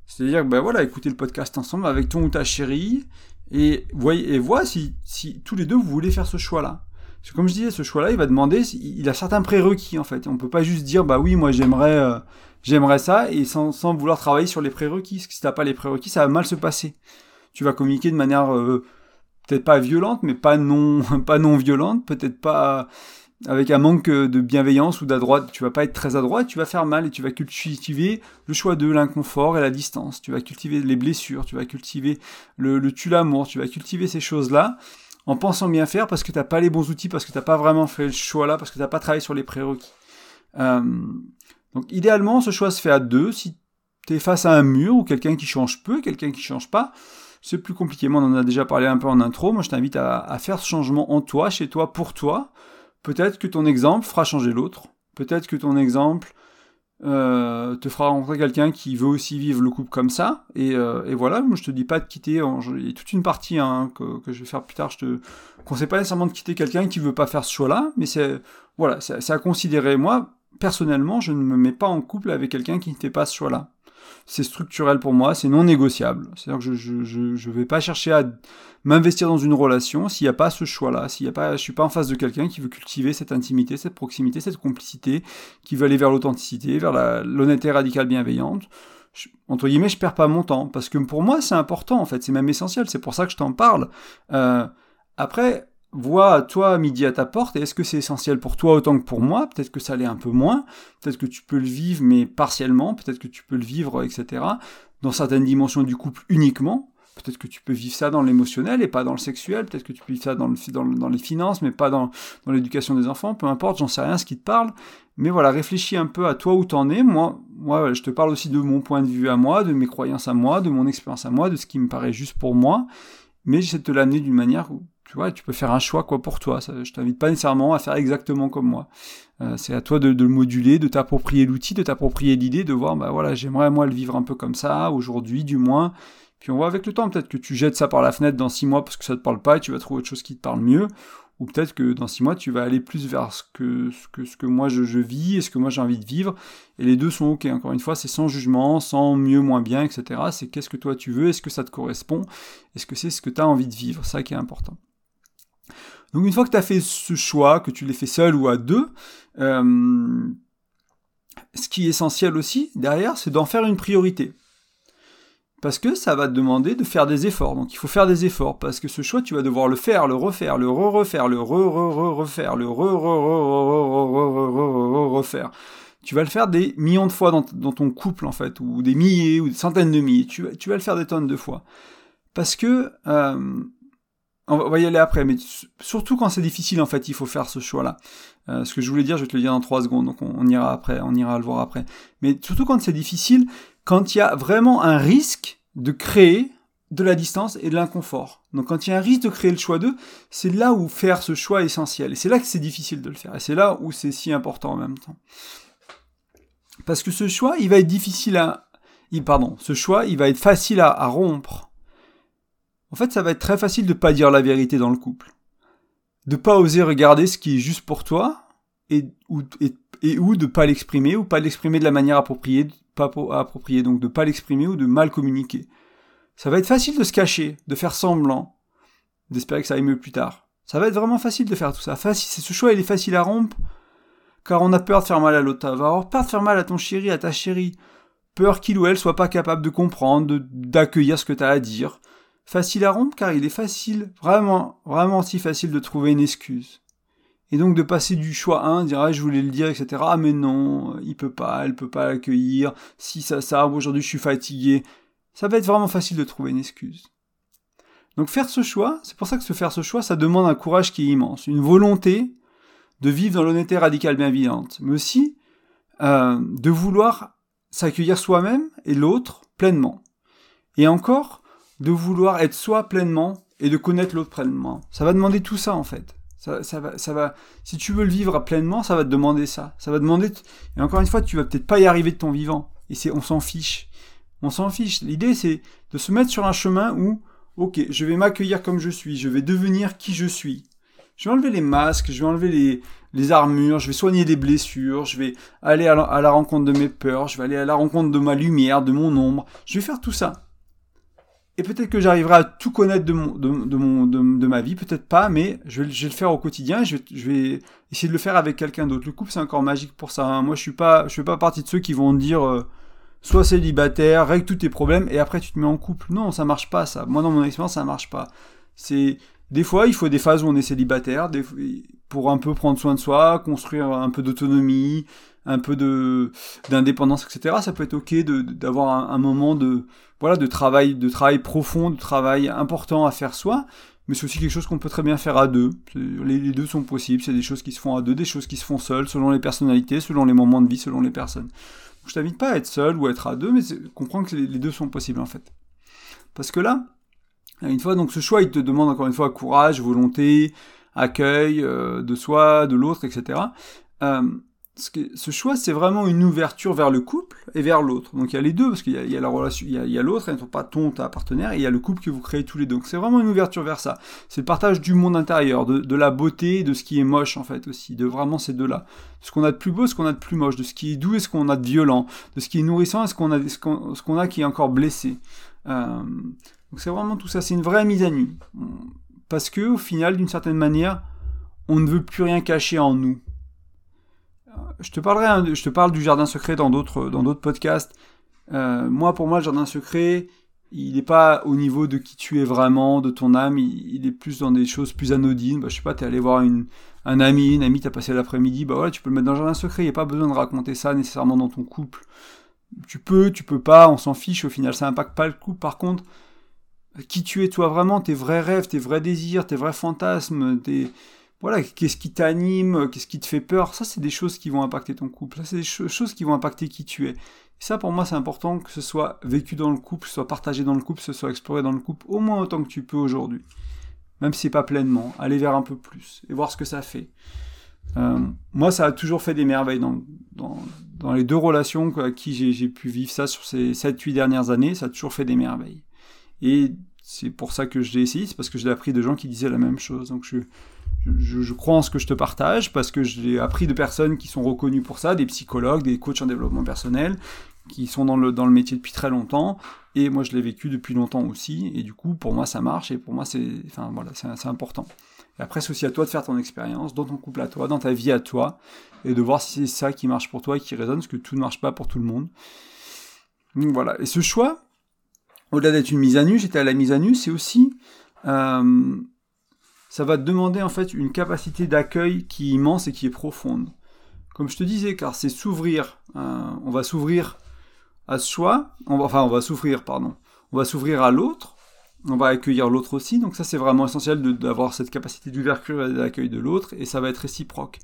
C'est-à-dire, ben voilà, écouter le podcast ensemble avec ton ou ta chérie, et, voyez, et vois si, si tous les deux vous voulez faire ce choix-là. Comme je disais, ce choix-là, il va demander, il a certains prérequis en fait. On peut pas juste dire, bah oui, moi j'aimerais, euh, j'aimerais ça, et sans, vouloir travailler sur les prérequis. Parce que si t'as pas les prérequis, ça va mal se passer. Tu vas communiquer de manière euh, peut-être pas violente, mais pas non, pas non violente, peut-être pas avec un manque de bienveillance ou d'adroite, tu vas pas être très adroit, tu vas faire mal et tu vas cultiver le choix de l'inconfort et la distance. Tu vas cultiver les blessures, tu vas cultiver le, le l'amour, tu vas cultiver ces choses-là en pensant bien faire parce que t'as pas les bons outils, parce que t'as pas vraiment fait le choix là, parce que t'as pas travaillé sur les prérequis. Euh, donc idéalement, ce choix se fait à deux. Si tu es face à un mur ou quelqu'un qui change peu, quelqu'un qui change pas, c'est plus compliqué. Moi, on en a déjà parlé un peu en intro. Moi, je t'invite à faire ce changement en toi, chez toi, pour toi Peut-être que ton exemple fera changer l'autre. Peut-être que ton exemple euh, te fera rencontrer quelqu'un qui veut aussi vivre le couple comme ça. Et, euh, voilà, moi je te dis pas de quitter. Il y a toute une partie hein, que, je vais faire plus tard. Je te conseille pas nécessairement de quitter quelqu'un qui veut pas faire ce choix-là, mais c'est voilà, c'est à considérer. Moi, personnellement, je ne me mets pas en couple avec quelqu'un qui ne fait pas ce choix-là c'est structurel pour moi, c'est non négociable. C'est-à-dire que je, je, vais pas chercher à m'investir dans une relation s'il n'y a pas ce choix-là, s'il y a pas, je suis pas en face de quelqu'un qui veut cultiver cette intimité, cette proximité, cette complicité, qui veut aller vers l'authenticité, vers l'honnêteté radicale bienveillante. entre guillemets, je perds pas mon temps parce que pour moi c'est important en fait, c'est même essentiel. C'est pour ça que je t'en parle. Euh, après, vois toi midi à ta porte et est-ce que c'est essentiel pour toi autant que pour moi? Peut-être que ça l'est un peu moins, peut-être que tu peux le vivre mais partiellement, peut-être que tu peux le vivre, etc. Dans certaines dimensions du couple uniquement. Peut-être que tu peux vivre ça dans l'émotionnel et pas dans le sexuel. Peut-être que tu peux vivre ça dans, le, dans, les finances, mais pas dans, dans l'éducation des enfants. Peu importe, j'en sais rien ce qui te parle. Mais voilà, réfléchis un peu à toi où t'en es. Moi, moi, je te parle aussi de mon point de vue à moi, de mes croyances à moi, de mon expérience à moi, de ce qui me paraît juste pour moi. Mais j'essaie de te l'amener d'une manière où tu vois, tu peux faire un choix quoi pour toi. Je t'invite pas nécessairement à faire exactement comme moi. Euh, c'est à toi de, le moduler, de t'approprier l'outil, de t'approprier l'idée, de voir, bah voilà, j'aimerais moi le vivre un peu comme ça, aujourd'hui du moins. Puis on voit avec le temps, peut-être que tu jettes ça par la fenêtre dans six mois parce que ça te parle pas et tu vas trouver autre chose qui te parle mieux. Ou peut-être que dans six mois, tu vas aller plus vers ce que, ce que, ce que moi je, je vis et ce que moi j'ai envie de vivre. Et les deux sont ok. Encore une fois, c'est sans jugement, sans mieux, moins bien, etc. C'est qu'est-ce que toi tu veux, est-ce que ça te correspond, est-ce que c'est ce que tu as envie de vivre, ça qui est important. Donc une fois que tu as fait ce choix, que tu l'as fait seul ou à deux, euh, ce qui est essentiel aussi derrière, c'est d'en faire une priorité. Parce que ça va te demander de faire des efforts. Donc il faut faire des efforts. Parce que ce choix, tu vas devoir le faire, le refaire, le re-refaire, le re-re-re-refaire, le re-re-re-re-re-refaire. Tu vas le faire des millions de fois dans, ton couple, en fait, ou des milliers, ou des centaines de milliers. Tu vas le faire des tonnes de fois. Parce que on va y aller après, mais surtout quand c'est difficile, en fait, il faut faire ce choix-là. Euh, ce que je voulais dire, je vais te le dire dans trois secondes, donc on, ira après, on ira le voir après. Mais surtout quand c'est difficile, quand il y a vraiment un risque de créer de la distance et de l'inconfort. Donc quand il y a un risque de créer le choix d'eux, c'est là où faire ce choix est essentiel. Et c'est là que c'est difficile de le faire. Et c'est là où c'est si important en même temps. Parce que ce choix, il va être difficile à... pardon, ce choix, il va être facile à rompre en fait, ça va être très facile de pas dire la vérité dans le couple. De pas oser regarder ce qui est juste pour toi, et, ou, et, ou de pas l'exprimer, ou pas l'exprimer de la manière appropriée, donc de pas l'exprimer ou de mal communiquer. Ça va être facile de se cacher, de faire semblant, d'espérer que ça aille mieux plus tard. Ça va être vraiment facile de faire tout ça. Ce choix, il est facile à rompre, car on a peur de faire mal à l'autre. Va avoir peur de faire mal à ton chéri, à ta chérie. Peur qu'il ou elle soit pas capable de comprendre, d'accueillir ce que tu as à dire, facile à rompre car il est facile, vraiment, vraiment si facile de trouver une excuse. Et donc de passer du choix 1, dire ah, je voulais le dire, etc. Ah mais non, il peut pas, elle peut pas l'accueillir. Si ça, ça, aujourd'hui je suis fatigué. Ça va être vraiment facile de trouver une excuse. Donc faire ce choix, c'est pour ça que se faire ce choix, ça demande un courage qui est immense, une volonté de vivre dans l'honnêteté radicale bienveillante, mais aussi euh, de vouloir s'accueillir soi-même et l'autre pleinement. Et encore, de vouloir être soi pleinement et de connaître l'autre pleinement. Ça va demander tout ça en fait. Ça, ça, va, ça va, si tu veux le vivre pleinement, ça va te demander ça. Ça va demander, et encore une fois, tu vas peut-être pas y arriver de ton vivant. Et c'est, on s'en fiche. On s'en fiche. L'idée, c'est de se mettre sur un chemin où, ok, je vais m'accueillir comme je suis, je vais devenir qui je suis. Je vais enlever les masques, je vais enlever les, les armures, je vais soigner des blessures, je vais aller à la rencontre de mes peurs, je vais aller à la rencontre de ma lumière, de mon ombre. Je vais faire tout ça et peut-être que j'arriverai à tout connaître de, mon, de, de, mon, de, ma vie, peut-être pas, mais je vais, je vais, le faire au quotidien, je vais, je vais essayer de le faire avec quelqu'un d'autre. Le couple, c'est encore magique pour ça. Hein. Moi, je suis pas, je fais pas partie de ceux qui vont dire, euh, sois célibataire, règle tous tes problèmes, et après tu te mets en couple. Non, ça marche pas, ça. Moi, dans mon expérience, ça marche pas. C'est, des fois, il faut des phases où on est célibataire, des, pour un peu prendre soin de soi, construire un peu d'autonomie, un peu de d'indépendance, etc. Ça peut être ok d'avoir un, moment de voilà de travail, de travail profond, de travail important à faire soi. Mais c'est aussi quelque chose qu'on peut très bien faire à deux. Les, deux sont possibles. C'est des choses qui se font à deux, des choses qui se font seules, selon les personnalités, selon les moments de vie, selon les personnes. Je t'invite pas à être seul ou à être à deux, mais comprendre que les, deux sont possibles en fait. Parce que là, une fois donc ce choix, il te demande encore une fois courage, volonté, accueil euh, de soi, de l'autre, etc. ce choix, c'est vraiment une ouverture vers le couple et vers l'autre. Donc il y a les deux, parce qu'il y, a la relation, il y a, l'autre, pas ton, ta partenaire, et il y a le couple que vous créez tous les deux. Donc c'est vraiment une ouverture vers ça. C'est le partage du monde intérieur, de, la beauté, de ce qui est moche en fait aussi, de vraiment ces deux-là. Ce qu'on a de plus beau, ce qu'on a de plus moche, de ce qui est doux et ce qu'on a de violent, de ce qui est nourrissant et ce qu'on a, a qui est encore blessé. Euh, donc c'est vraiment tout ça, c'est une vraie mise à nu. Parce que au final, d'une certaine manière, on ne veut plus rien cacher en nous je te parlerai, je te parle du jardin secret dans d'autres dans d'autres podcasts. Euh, moi, pour moi, le jardin secret, il n'est pas au niveau de qui tu es vraiment, de ton âme. Il, est plus dans des choses plus anodines. Bah, je sais pas, t'es allé voir une, un ami, une amie, t'as passé l'après-midi. Bah voilà, tu peux le mettre dans le jardin secret. Il n'y a pas besoin de raconter ça nécessairement dans ton couple. Tu peux, tu peux pas. On s'en fiche. Au final, ça impacte pas le couple. Par contre, qui tu es toi vraiment, tes vrais rêves, tes vrais désirs, tes vrais fantasmes, tes voilà, qu'est-ce qui t'anime, qu'est-ce qui te fait peur, ça c'est des choses qui vont impacter ton couple, ça c'est des choses qui vont impacter qui tu es. Ça pour moi c'est important que ce soit vécu dans le couple, soit partagé dans le couple, ce soit exploré dans le couple, au moins autant que tu peux aujourd'hui. Même si c'est pas pleinement, aller vers un peu plus et voir ce que ça fait. Euh, moi ça a toujours fait des merveilles dans, dans, les deux relations à qui j'ai pu vivre ça sur ces 7-8 dernières années, ça a toujours fait des merveilles. Et c'est pour ça que je l'ai essayé, c'est parce que je l'ai appris de gens qui disaient la même chose. Donc je, je, crois en ce que je te partage parce que j'ai appris de personnes qui sont reconnues pour ça, des psychologues, des coachs en développement personnel, qui sont dans le, dans le métier depuis très longtemps. Et moi, je l'ai vécu depuis longtemps aussi. Et du coup, pour moi, ça marche. Et pour moi, c'est enfin, voilà, important. Après, c'est aussi à toi de faire ton expérience, dans ton couple à toi, dans ta vie à toi, et de voir si c'est ça qui marche pour toi et qui résonne, parce que tout ne marche pas pour tout le monde. Donc voilà. Et ce choix, au-delà d'être une mise à nu, j'étais à la mise à nu, c'est aussi euh, ça va demander en fait une capacité d'accueil qui est immense et qui est profonde. Comme je te disais, car c'est s'ouvrir, euh, on va s'ouvrir à soi, on va, enfin on va s'ouvrir, pardon, on va s'ouvrir à l'autre, on va accueillir l'autre aussi, donc ça c'est vraiment essentiel d'avoir cette capacité d'ouverture et d'accueil de l'autre, et ça va être réciproque.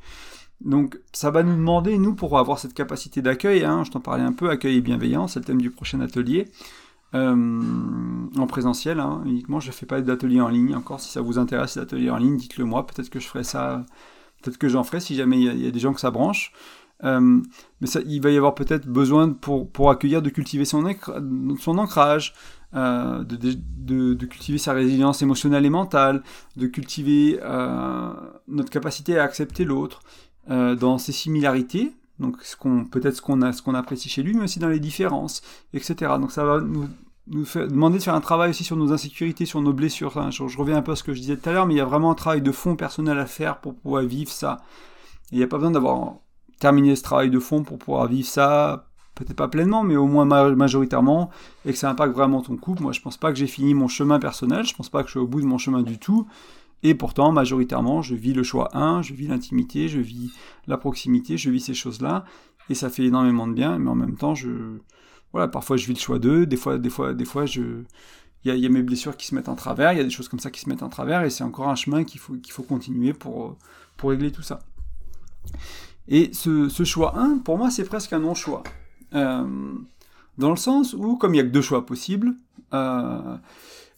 Donc ça va nous demander, nous, pour avoir cette capacité d'accueil, hein, je t'en parlais un peu, accueil et bienveillance, c'est le thème du prochain atelier, euh, en présentiel hein, uniquement. Je ne fais pas d'atelier en ligne encore. Si ça vous intéresse, l'atelier en ligne, dites-le moi. Peut-être que je ferai ça. Peut-être que j'en ferai si jamais il y, a des gens que ça branche. Euh, mais ça, il va y avoir peut-être besoin pour, pour accueillir de cultiver son, son ancrage, euh, de, de, de, cultiver sa résilience émotionnelle et mentale, de cultiver euh, notre capacité à accepter l'autre euh, dans ses similarités, donc peut-être ce qu'on a ce qu'on apprécie chez lui mais aussi dans les différences etc donc ça va nous, demander de faire un travail aussi sur nos insécurités sur nos blessures. Je, reviens un peu à ce que je disais tout à l'heure mais il y a vraiment un travail de fond personnel à faire pour pouvoir vivre ça. Il n'y a pas besoin d'avoir terminé ce travail de fond pour pouvoir vivre ça peut-être pas pleinement mais au moins majoritairement et que ça impacte vraiment ton couple. Moi je pense pas que j'ai fini mon chemin personnel. Je pense pas que je suis au bout de mon chemin du tout Et pourtant, majoritairement, je vis le choix 1, je vis l'intimité, je vis la proximité, je vis ces choses-là, et ça fait énormément de bien, mais en même temps, voilà, parfois je vis le choix 2, des fois, des fois, des fois, il y, a, mes blessures qui se mettent en travers, il y a des choses comme ça qui se mettent en travers, et c'est encore un chemin qu'il faut, qu'il faut continuer pour, pour régler tout ça. Et ce, ce choix 1, pour moi, c'est presque un non-choix. Euh, dans le sens où, comme il n'y a que deux choix possibles, euh,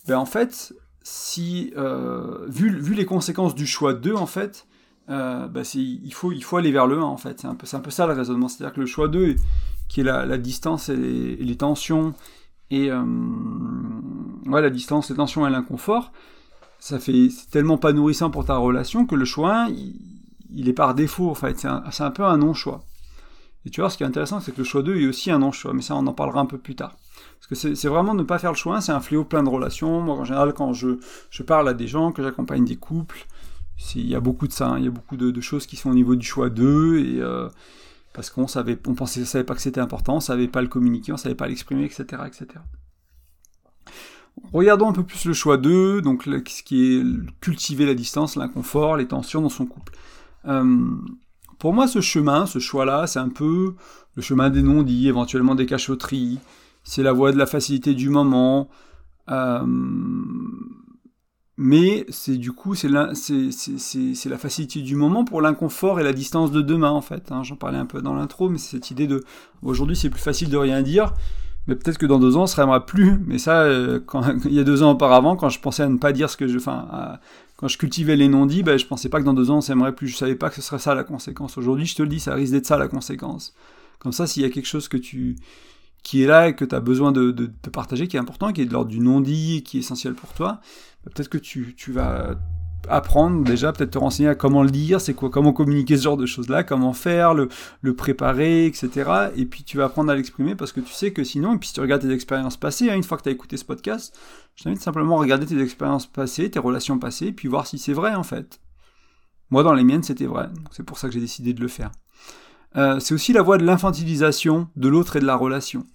ben en fait, si, euh, vu, les conséquences du choix 2, en fait, euh, ben il, faut, aller vers le 1, en fait. C'est un, peu, ça le raisonnement. C'est-à-dire que le choix 2, qui est la, distance et les, tensions, et euh, la distance, les tensions et l'inconfort, ça fait tellement pas nourrissant pour ta relation que le choix 1, il, est par défaut, en fait. C'est un, un peu un non-choix. Et tu vois, ce qui est intéressant, c'est que le choix 2 est aussi un non-choix, mais ça, on en parlera un peu plus tard. Parce que c'est vraiment ne pas faire le choix, c'est un fléau plein de relations. Moi, en général, quand je, je parle à des gens, que j'accompagne des couples, il y a beaucoup de ça, hein. il y a beaucoup de, choses qui sont au niveau du choix 2, et, euh, parce qu'on savait, on pensait, savait pas que c'était important, on savait pas le communiquer, on savait pas l'exprimer, etc., etc. Regardons un peu plus le choix 2, donc ce qui est cultiver la distance, l'inconfort, les tensions dans son couple. Euh, pour moi, ce chemin, ce choix-là, c'est un peu le chemin des non-dits, éventuellement des cachotteries, c'est la voie de la facilité du moment, euh, mais c'est du coup, c'est la, facilité du moment pour l'inconfort et la distance de demain, en fait. Hein. J'en parlais un peu dans l'intro, mais c'est cette idée de aujourd'hui, c'est plus facile de rien dire, mais peut-être que dans deux ans, on ne plus. Mais ça, euh, quand, il y a deux ans auparavant, quand je pensais à ne pas dire ce que je. Enfin, quand je cultivais les non-dits, ben, je pensais pas que dans deux ans, on s'aimerait plus. Je savais pas que ce serait ça la conséquence. Aujourd'hui, je te le dis, ça risque d'être ça la conséquence. Comme ça, s'il y a quelque chose que tu qui est là et que tu as besoin de, partager, qui est important, qui est de l'ordre du non-dit, qui est essentiel pour toi, ben, peut-être que tu, vas apprendre déjà, peut-être te renseigner à comment le dire, c'est quoi, comment communiquer ce genre de choses-là, comment faire, le, le, préparer, etc. Et puis tu vas apprendre à l'exprimer parce que tu sais que sinon, et puis si tu regardes tes expériences passées, hein, une fois que tu as écouté ce podcast, je t'invite simplement à regarder tes expériences passées, tes relations passées, puis voir si c'est vrai en fait. Moi, dans les miennes, c'était vrai. C'est pour ça que j'ai décidé de le faire. Euh, c'est aussi la voie de l'infantilisation de l'autre et de la relation.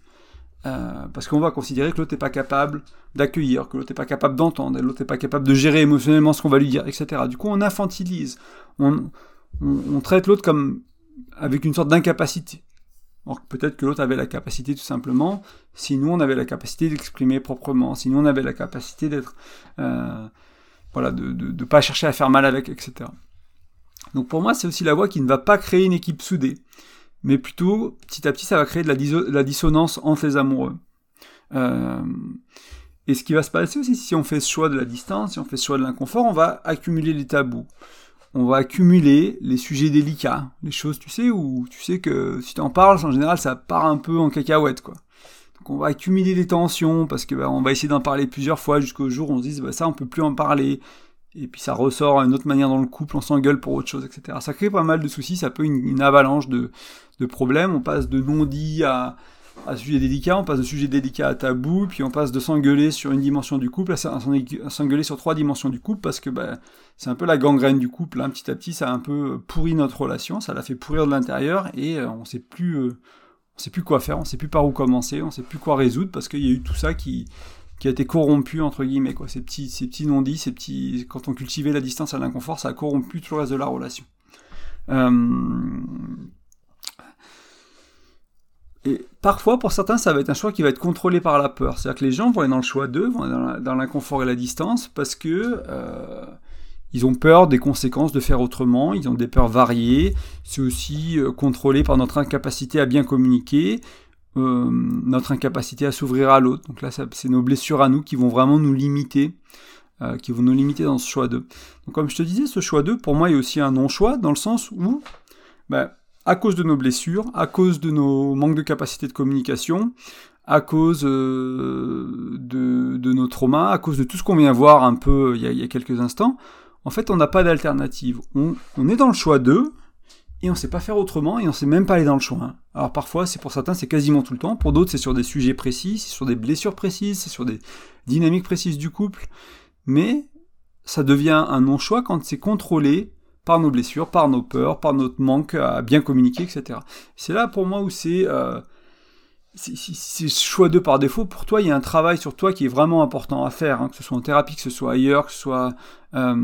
Euh, parce qu'on va considérer que l'autre n'est pas capable d'accueillir, que l'autre n'est pas capable d'entendre, que l'autre n'est pas capable de gérer émotionnellement ce qu'on va lui dire, etc. Du coup, on infantilise, on, traite l'autre comme avec une sorte d'incapacité. Alors peut-être que l'autre avait la capacité tout simplement, si nous on avait la capacité d'exprimer proprement, si nous on avait la capacité d'être, euh, voilà, de ne pas chercher à faire mal avec, etc. Donc pour moi, c'est aussi la voie qui ne va pas créer une équipe soudée mais plutôt petit à petit ça va créer de la, dissonance entre les amoureux. Euh, et ce qui va se passer aussi, si on fait ce choix de la distance, si on fait ce choix de l'inconfort, on va accumuler les tabous. On va accumuler les sujets délicats, les choses, tu sais, où tu sais que si tu en parles, en général, ça part un peu en cacahuète, quoi. Donc on va accumuler les tensions, parce que bah, on va essayer d'en parler plusieurs fois jusqu'au jour où on se dise, bah, ça, on peut plus en parler et puis ça ressort à une autre manière dans le couple, on s'engueule pour autre chose, etc. Ça crée pas mal de soucis, ça peut une, une avalanche de, de, problèmes, on passe de non-dit à, à sujet délicat, on passe de sujet délicat à tabou, puis on passe de s'engueuler sur une dimension du couple à s'engueuler sur trois dimensions du couple, parce que bah, c'est un peu la gangrène du couple, hein. petit à petit ça a un peu pourri notre relation, ça l'a fait pourrir de l'intérieur, et euh, on sait plus... Euh, on sait plus quoi faire, on sait plus par où commencer, on sait plus quoi résoudre parce qu'il y a eu tout ça qui, qui a été corrompu entre guillemets quoi. Ces petits, ces petits non-dits, ces petits, quand on cultivait la distance à l'inconfort, ça a corrompu tout le reste de la relation. Euh, et parfois, pour certains, ça va être un choix qui va être contrôlé par la peur. C'est-à-dire que les gens vont aller dans le choix d'eux, vont dans l'inconfort et la distance, parce que euh, ils ont peur des conséquences de faire autrement, ils ont des peurs variées. C'est aussi euh, contrôlé par notre incapacité à bien communiquer, euh, notre incapacité à s'ouvrir à l'autre. Donc là, c'est nos blessures à nous qui vont vraiment nous limiter, euh, qui vont nous limiter dans ce choix 2. Donc comme je te disais, ce choix 2, pour moi, est aussi un non-choix, dans le sens où, ben, à cause de nos blessures, à cause de nos manques de capacité de communication, à cause euh, de, nos traumas, à cause de tout ce qu'on vient voir un peu il y a, il y a quelques instants, en fait, on n'a pas d'alternative. On, on, est dans le choix 2, et on sait pas faire autrement et on sait même pas aller dans le choix. Alors parfois, c'est pour certains, c'est quasiment tout le temps. Pour d'autres, c'est sur des sujets précis, c'est sur des blessures précises, c'est sur des dynamiques précises du couple. Mais ça devient un non-choix quand c'est contrôlé par nos blessures, par nos peurs, par notre manque à bien communiquer, etc. C'est là pour moi où c'est euh, c'est choix 2 par défaut, pour toi, il y a un travail sur toi qui est vraiment important à faire, hein, que ce soit en thérapie, que ce soit ailleurs, que ce soit, euh,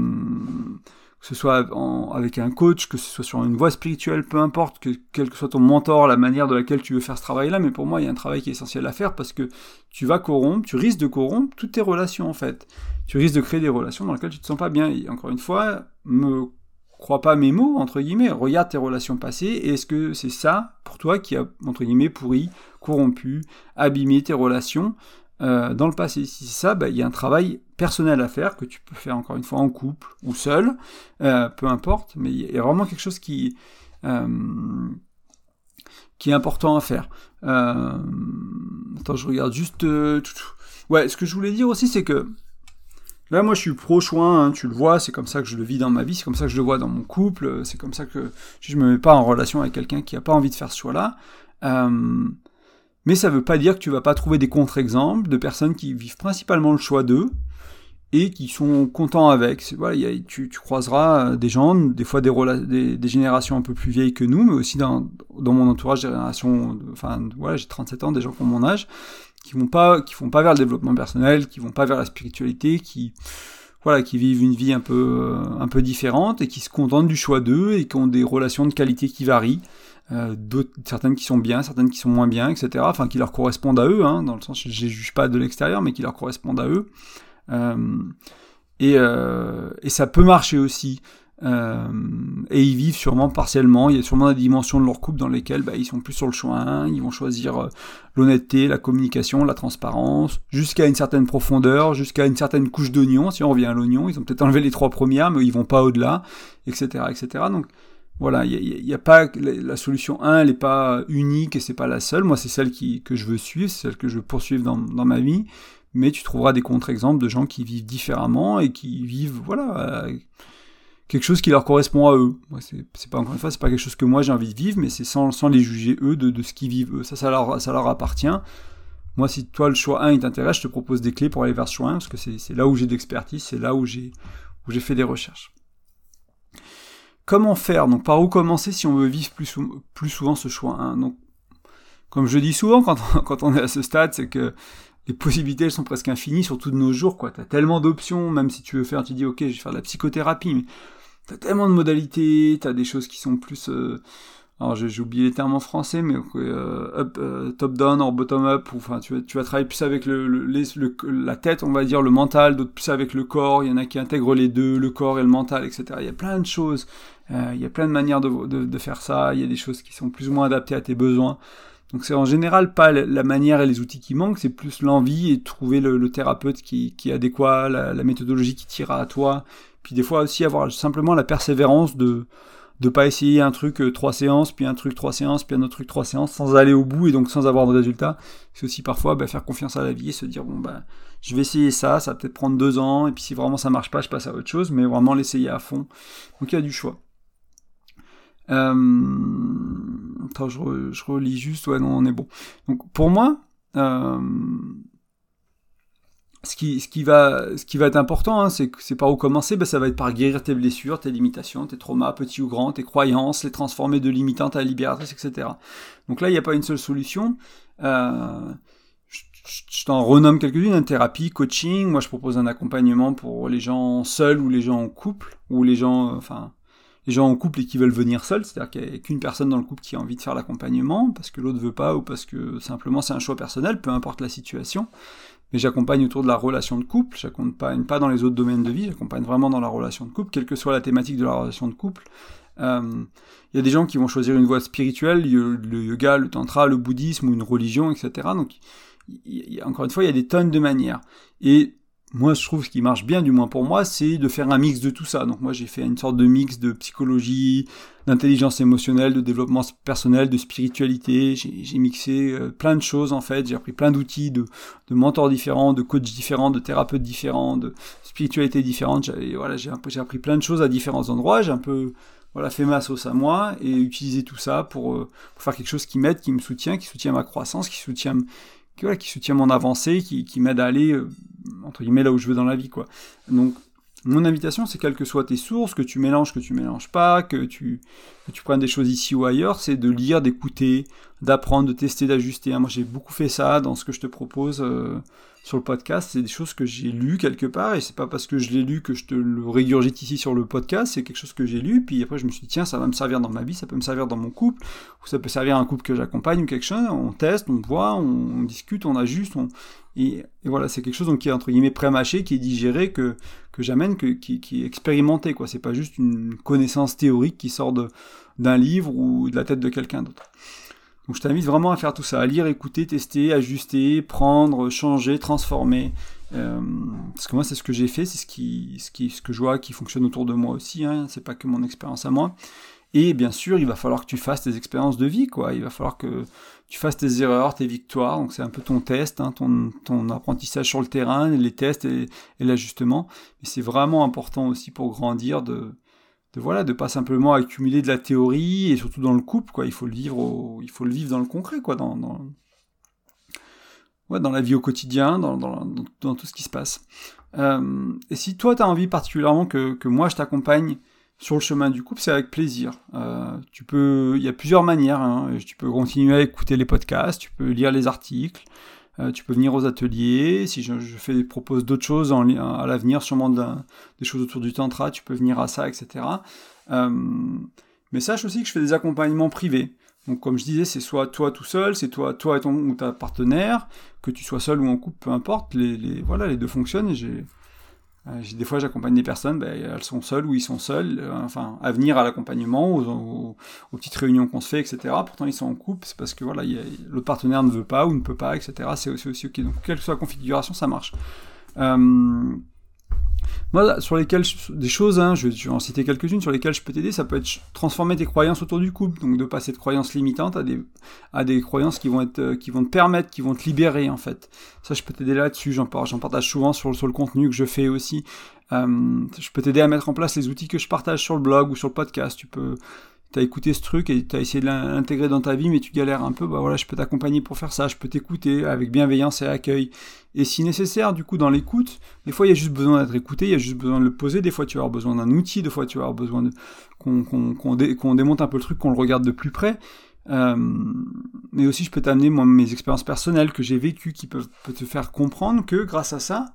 que ce soit avec un coach, que ce soit sur une voie spirituelle, peu importe, que, quel que soit ton mentor, la manière de laquelle tu veux faire ce travail-là, mais pour moi, il y a un travail qui est essentiel à faire parce que tu vas corrompre, tu risques de corrompre toutes tes relations en fait. Tu risques de créer des relations dans lesquelles tu te sens pas bien. Et encore une fois, me crois pas mes mots, entre guillemets, regarde tes relations passées, et est-ce que c'est ça, pour toi, qui a, entre guillemets, pourri, corrompu, abîmé tes relations euh, dans le passé Si c'est ça, bah, il y a un travail personnel à faire, que tu peux faire, encore une fois, en couple ou seul, euh, peu importe, mais il y a vraiment quelque chose qui... Euh, qui est important à faire. attends, je regarde juste... ouais, ce que je voulais dire aussi, c'est que Là, moi, je suis pro-choix, hein, tu le vois, c'est comme ça que je le vis dans ma vie, c'est comme ça que je le vois dans mon couple, c'est comme ça que je me mets pas en relation avec quelqu'un qui n'a pas envie de faire ce choix-là. Mais ça veut pas dire que tu vas pas trouver des contre-exemples de personnes qui vivent principalement le choix d'eux et qui sont contents avec. Voilà, tu, croiseras euh, des gens, des fois des, générations un peu plus vieilles que nous, mais aussi dans, mon entourage, des générations, enfin voilà, j'ai 37 ans, des gens qui ont mon âge, qui vont pas, font pas vers le développement personnel, qui vont pas vers la spiritualité, qui voilà, qui vivent une vie un peu, euh, un peu différente et qui se contentent du choix d'eux et qui ont des relations de qualité qui varient. Euh, certaines qui sont bien, certaines qui sont moins bien, etc. Enfin, qui leur correspondent à eux, hein, dans le sens, je ne juge pas de l'extérieur, mais qui leur correspondent à eux. Euh, et, euh, et, ça peut marcher aussi. Euh, et ils vivent sûrement partiellement. Il y a sûrement des dimensions de leur couple dans lesquelles bah, ils sont plus sur le choix. ils vont choisir l'honnêteté, la communication, la transparence, jusqu'à une certaine profondeur, jusqu'à une certaine couche d'oignon. Si on revient à l'oignon, ils ont peut-être enlevé les trois premières, mais ils vont pas au-delà, etc., etc. Donc voilà, il n'y a, pas la, solution 1, elle n'est pas unique et c'est pas la seule. Moi, c'est celle qui, que je veux suivre, celle que je veux poursuivre dans, dans ma vie. Mais tu trouveras des contre-exemples de gens qui vivent différemment et qui vivent, voilà quelque chose qui leur correspond à eux. c'est pas encore une fois, c'est pas quelque chose que moi j'ai envie de vivre, mais c'est sans, les juger eux de, de ce qu'ils vivent eux. Ça, ça leur, appartient. Moi, si toi le choix 1 il t'intéresse, je te propose des clés pour aller vers ce choix 1, parce que c'est là où j'ai d'expertise, c'est là où j'ai fait des recherches. Comment faire Donc par où commencer si on veut vivre plus, plus souvent ce choix 1 Donc, comme je dis souvent quand on, quand on est à ce stade, c'est que les possibilités elles sont presque infinies, surtout de nos jours, quoi. T'as tellement d'options, même si tu veux faire, tu dis ok, je vais faire de la psychothérapie, mais t'as tellement de modalités, t'as des choses qui sont plus, euh, alors j'ai oublié les termes en français, mais euh, euh, top down or bottom up, enfin tu vas, tu travailler plus avec la tête, on va dire le mental, d'autres plus avec le corps. Il y en a qui intègrent les deux, le corps et le mental, etc. Il y a plein de choses, il y a plein de manières de, de, de faire ça. Il y a des choses qui sont plus ou moins adaptées à tes besoins. Donc c'est en général pas la manière et les outils qui manquent, c'est plus l'envie et trouver le, thérapeute qui, qui, est adéquat, la, la méthodologie qui tira à toi, puis des fois aussi avoir simplement la persévérance de de pas essayer un truc euh, trois séances, puis un truc trois séances, puis un autre truc trois séances, sans aller au bout et donc sans avoir de résultat. C'est aussi parfois bah, faire confiance à la vie et se dire bon bah je vais essayer ça, ça va peut-être prendre deux ans, et puis si vraiment ça marche pas, je passe à autre chose, mais vraiment l'essayer à fond. Donc il y a du choix. Euh... Attends, je, relis juste, ouais non on est bon. Donc pour moi, euh ce qui, ce qui, va, être important, hein, c'est, c'est par où commencer, ben, ça va être par guérir tes blessures, tes limitations, tes traumas, petits ou grands, tes croyances, les transformer de limitantes à libératrices, etc. Donc là, il n'y a pas une seule solution. Euh, je, t'en renomme quelques-unes, une thérapie, coaching. Moi, je propose un accompagnement pour les gens seuls ou les gens en couple, ou les gens, enfin, les gens en couple et qui veulent venir seuls, c'est-à-dire qu'il n'y a qu'une personne dans le couple qui a envie de faire l'accompagnement, parce que l'autre veut pas, ou parce que simplement c'est un choix personnel, peu importe la situation mais j'accompagne autour de la relation de couple, j'accompagne pas dans les autres domaines de vie, j'accompagne vraiment dans la relation de couple, quelle que soit la thématique de la relation de couple. Euh, il y a des gens qui vont choisir une voie spirituelle, le yoga, le tantra, le bouddhisme ou une religion, etc. Donc, encore une fois, il y a des tonnes de manières. Et moi, je trouve ce qui marche bien, du moins pour moi, c'est de faire un mix de tout ça. Donc moi, j'ai fait une sorte de mix de psychologie, d'intelligence émotionnelle, de développement personnel, de spiritualité. J'ai mixé euh, plein de choses en fait. J'ai appris plein d'outils de, mentors différents, de coachs différents, de thérapeutes différents, de spiritualité différente. Voilà, j'ai appris plein de choses à différents endroits. J'ai un peu fait ma sauce à moi et utilisé tout ça euh, pour faire quelque chose qui m'aide, qui me soutient, qui soutient ma croissance, qui soutient qui, soutient mon avancée, qui, qui m'aide à aller, euh, entre guillemets, là où je veux dans la vie, quoi. Donc, Mon invitation, c'est quelles que soient tes sources, que tu mélanges, que tu mélanges pas, que tu, que tu prennes des choses ici ou ailleurs, c'est de lire, d'écouter, d'apprendre, de tester, d'ajuster. Moi, j'ai beaucoup fait ça dans ce que je te propose euh, sur le podcast. C'est des choses que j'ai lues quelque part, et c'est pas parce que je l'ai lu que je te le régurgite ici sur le podcast. C'est quelque chose que j'ai lu, puis après, je me suis dit, tiens, ça va me servir dans ma vie, ça peut me servir dans mon couple, ou ça peut servir à un couple que j'accompagne ou quelque chose. On teste, on voit, on, discute, on ajuste. Et, voilà, c'est quelque chose qui est entre guillemets pré-mâché, qui est digéré, que, que j'amène, qui, est expérimenté. quoi. C'est pas juste une connaissance théorique qui sort d'un livre ou de la tête de quelqu'un d'autre. Donc je t'invite vraiment à faire tout ça, à lire, écouter, tester, ajuster, prendre, changer, transformer. Euh, parce que moi c'est ce que j'ai fait, c'est ce qui, ce ce que je vois qui fonctionne autour de moi aussi. Hein, c'est pas que mon expérience à moi. Et bien sûr, il va falloir que tu fasses tes expériences de vie, quoi. Il va falloir que tu fasses tes erreurs, tes victoires. Donc c'est un peu ton test, hein, ton, ton, apprentissage sur le terrain, les tests et, l'ajustement. Mais c'est vraiment important aussi pour grandir de, de voilà, de pas simplement accumuler de la théorie et surtout dans le couple, quoi. Il faut le vivre, il faut le vivre dans le concret, quoi, dans, ouais, dans la vie au quotidien, dans, dans, tout ce qui se passe. Euh, et si toi tu as envie particulièrement que, que moi je t'accompagne sur le chemin du couple, c'est avec plaisir. Euh, il y a plusieurs manières. Hein. Tu peux continuer à écouter les podcasts, tu peux lire les articles, euh, tu peux venir aux ateliers. Si je, fais propose d'autres choses à l'avenir, sûrement des choses autour du tantra, tu peux venir à ça, etc. Euh, mais sache aussi que je fais des accompagnements privés. Donc comme je disais, c'est soit toi tout seul, c'est toi, toi et ton ou ta partenaire, que tu sois seul ou en couple, peu importe. Les, les voilà, les deux fonctionnent. Et j'ai des fois, j'accompagne des personnes, ben, elles sont seules ou ils sont seuls, euh, enfin, à venir à l'accompagnement, aux, petites réunions qu'on se fait, etc. Pourtant, ils sont en couple, c'est parce que voilà, le partenaire ne veut pas ou ne peut pas, etc. C'est aussi, aussi ok. Donc, quelle que soit la configuration, ça marche. Euh, moi, sur lesquelles, des choses, hein, je, vais en citer quelques-unes, sur lesquelles je peux t'aider, ça peut être transformer tes croyances autour du couple, donc de passer de croyances limitantes à des, à des croyances qui vont, être, euh, qui vont te permettre, qui vont te libérer, en fait. Ça, je peux t'aider là-dessus, j'en partage souvent sur, sur le contenu que je fais aussi. Euh, je peux t'aider à mettre en place les outils que je partage sur le blog ou sur le podcast. Tu peux t'as écouté ce truc et t'as essayé de l'intégrer dans ta vie, mais tu galères un peu, bah voilà, je peux t'accompagner pour faire ça, je peux t'écouter avec bienveillance et accueil. Et si nécessaire, du coup, dans l'écoute, des fois, il y a juste besoin d'être écouté, il y a juste besoin de le poser, des fois, tu vas avoir besoin d'un outil, des fois, tu vas avoir besoin qu'on, démonte un peu le truc, qu'on le regarde de plus près. Euh, mais aussi, je peux t'amener mes expériences personnelles que j'ai vécues qui peuvent, te faire comprendre que grâce à ça,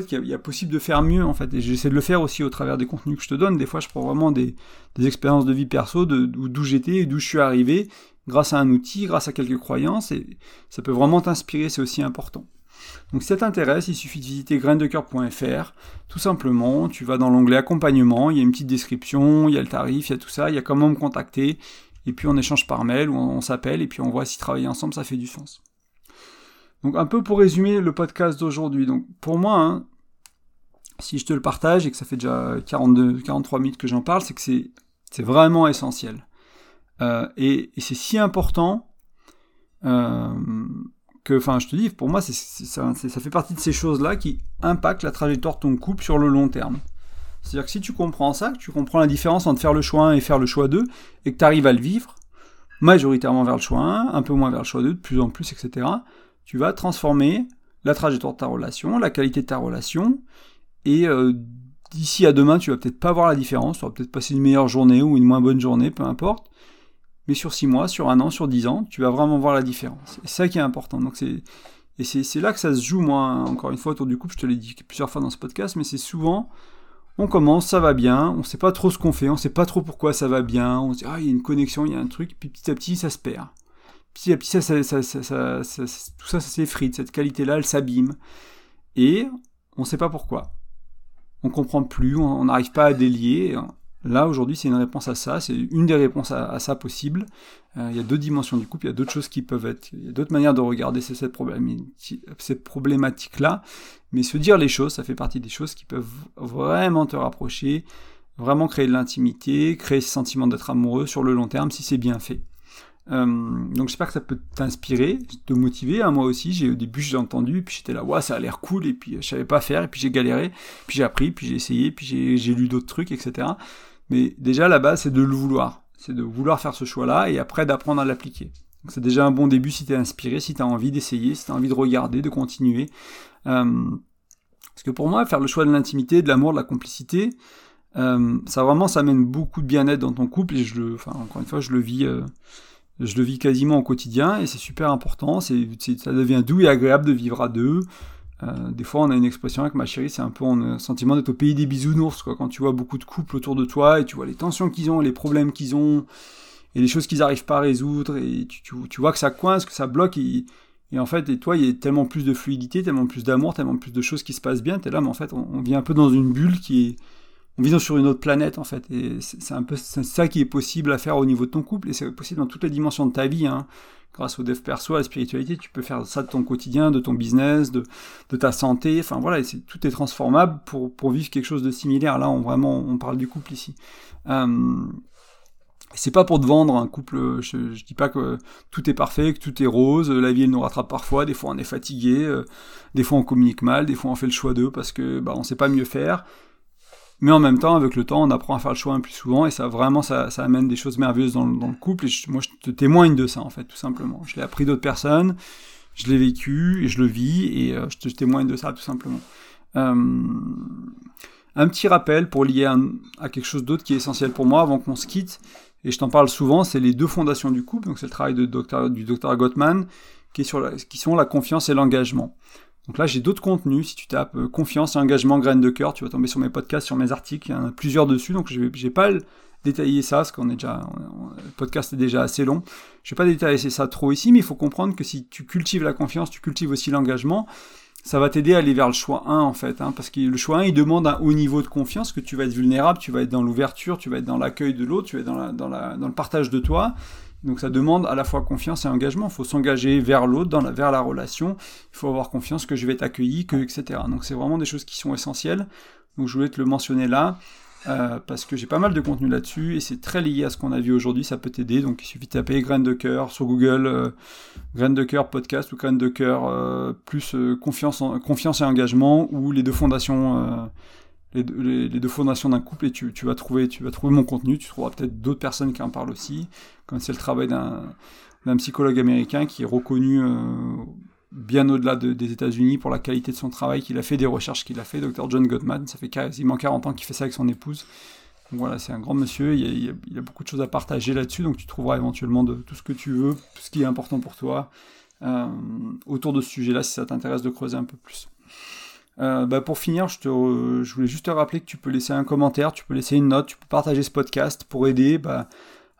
fait, il y, a possible de faire mieux, en fait. Et j'essaie de le faire aussi au travers des contenus que je te donne. Des fois, je prends vraiment des, expériences de vie perso, d'où j'étais et d'où je suis arrivé, grâce à un outil, grâce à quelques croyances, et ça peut vraiment t'inspirer, c'est aussi important. Donc si ça t'intéresse, il suffit de visiter graindecoeur.fr. Tout simplement, tu vas dans l'onglet accompagnement, il y a une petite description, il y a le tarif, il y a tout ça, il y a comment me contacter, et puis on échange par mail ou on s'appelle, et puis on voit si travailler ensemble ça fait du sens. Donc un peu pour résumer le podcast d'aujourd'hui. Donc pour moi, hein, si je te le partage et que ça fait déjà 42, 43 minutes que j'en parle, c'est que c'est, vraiment essentiel. Euh, et, c'est si important euh, que, enfin, je te dis, pour moi, ça, ça, fait partie de ces choses-là qui impactent la trajectoire de ton couple sur le long terme. C'est-à-dire que si tu comprends ça, que tu comprends la différence entre faire le choix 1 et faire le choix 2, et que tu arrives à le vivre, majoritairement vers le choix 1, un peu moins vers le choix 2, de plus en plus, etc., tu vas transformer la trajectoire de ta relation, la qualité de ta relation, et euh, d'ici à demain, tu vas peut-être pas voir la différence, tu vas peut-être passer une meilleure journée ou une moins bonne journée, peu importe, mais sur 6 mois, sur un an, sur 10 ans, tu vas vraiment voir la différence. C'est ça qui est important. Et c'est là que ça se joue, moi, encore une fois, autour du couple, je te l'ai dit plusieurs fois dans ce podcast, mais c'est souvent, on commence, ça va bien, on sait pas trop ce qu'on fait, on sait pas trop pourquoi ça va bien, on se dit, ah, il y a une connexion, il y a un truc, puis petit à petit, ça se perd ça, tout ça, ça s'effrite, cette qualité-là, elle s'abîme. Et on ne sait pas pourquoi. On comprend plus, on n'arrive pas à délier. Là, aujourd'hui, c'est une réponse à ça, c'est une des réponses à, ça possible. Euh, il y a deux dimensions du couple, il y a d'autres choses qui peuvent être, il y a d'autres manières de regarder cette, problématique-là. Mais se dire les choses, ça fait partie des choses qui peuvent vraiment te rapprocher, vraiment créer de l'intimité, créer ce sentiment d'être amoureux sur le long terme si c'est bien fait. Euh, donc j'espère que ça peut t'inspirer, te motiver. Hein, moi aussi, j'ai au début j'ai entendu, puis j'étais là, ouais, ça a l'air cool, et puis je savais pas faire, et puis j'ai galéré, puis j'ai appris, puis j'ai essayé, puis j'ai lu d'autres trucs, etc. Mais déjà la base, c'est de le vouloir, c'est de vouloir faire ce choix-là, et après d'apprendre à l'appliquer. C'est déjà un bon début si t'es inspiré, si t'as envie d'essayer, si t'as envie de regarder, de continuer. Euh, Parce que pour moi, faire le choix de l'intimité, de l'amour, de la complicité, euh, ça vraiment, ça amène beaucoup de bien-être dans ton couple, et je le, enfin, encore une fois, je le vis, euh, je le vis quasiment au quotidien, et c'est super important, c'est, ça devient doux et agréable de vivre à deux, euh, des fois, on a une expression avec ma chérie, c'est un peu un sentiment d'être au pays des bisounours, quoi. Quand tu vois beaucoup de couples autour de toi et tu vois les tensions qu'ils ont, les problèmes qu'ils ont, et les choses qu'ils n'arrivent pas à résoudre, et tu, vois que ça coince, que ça bloque, et, en fait, et toi, il y a tellement plus de fluidité, tellement plus d'amour, tellement plus de choses qui se passent bien, t'es là, mais en fait, on, vit un peu dans une bulle qui est, on vit sur une autre planète, en fait, et c'est un peu ça qui est possible à faire au niveau de ton couple, et c'est possible dans toutes les dimensions de ta vie, hein grâce au dev perso, à la spiritualité, tu peux faire ça de ton quotidien, de ton business, de, ta santé. Enfin voilà, tout est transformable pour, pour vivre quelque chose de similaire. Là, on vraiment, on parle du couple ici. Euh, c'est pas pour te vendre un couple. Je, je dis pas que tout est parfait, que tout est rose. La vie elle nous rattrape parfois. Des fois on est fatigué, euh, des fois on communique mal, des fois on fait le choix d'eux parce que bah on sait pas mieux faire. Mais en même temps, avec le temps, on apprend à faire le choix un plus souvent, et ça vraiment, ça, amène des choses merveilleuses dans, le couple. Et moi, je te témoigne de ça, en fait, tout simplement. Je l'ai appris d'autres personnes, je l'ai vécu, et je le vis, et euh, je te témoigne de ça, tout simplement. Euh, un petit rappel pour lier à, quelque chose d'autre qui est essentiel pour moi avant qu'on se quitte, et je t'en parle souvent, c'est les deux fondations du couple. Donc c'est le travail du docteur Gottman, qui sont la confiance et l'engagement. Donc là, j'ai d'autres contenus. Si tu tapes euh, confiance et engagement, graines de cœur, tu vas tomber sur mes podcasts, sur mes articles. Il y en a plusieurs dessus. Donc je vais, pas détailler ça, parce qu'on est déjà, le podcast est déjà assez long. Je vais pas détailler ça trop ici, mais il faut comprendre que si tu cultives la confiance, tu cultives aussi l'engagement, ça va t'aider à aller vers le choix 1 en fait, hein, parce que le choix 1 il demande un haut niveau de confiance, que tu vas être vulnérable, tu vas être dans l'ouverture, tu vas être dans l'accueil de l'autre, tu vas être dans le partage de toi, donc ça demande à la fois confiance et engagement. Il faut s'engager vers l'autre, vers la relation. Il faut avoir confiance que je vais être accueilli, que etc. Donc c'est vraiment des choses qui sont essentielles. Donc je voulais te le mentionner là. Euh, parce que j'ai pas mal de contenu là-dessus et c'est très lié à ce qu'on a vu aujourd'hui, ça peut t'aider. Donc il suffit de taper graines de cœur sur Google, euh, graines de cœur podcast ou graines de cœur euh, plus confiance, confiance et engagement ou les deux fondations les, deux fondations d'un couple et tu, vas trouver, tu vas trouver mon contenu, tu trouveras peut-être d'autres personnes qui en parlent aussi, comme c'est le travail d'un psychologue américain qui est reconnu euh, bien au-delà des États-Unis pour la qualité de son travail, qu'il a fait des recherches qu'il a fait, Dr. John Gottman, ça fait quasiment 40 ans qu'il fait ça avec son épouse. Donc voilà, c'est un grand monsieur, il y, a, beaucoup de choses à partager là-dessus, donc tu trouveras éventuellement de, tout ce que tu veux, ce qui est important pour toi, euh, autour de ce sujet-là, si ça t'intéresse de creuser un peu plus. Euh, bah pour finir, je, te, je voulais juste te rappeler que tu peux laisser un commentaire, tu peux laisser une note, tu peux partager ce podcast pour aider bah,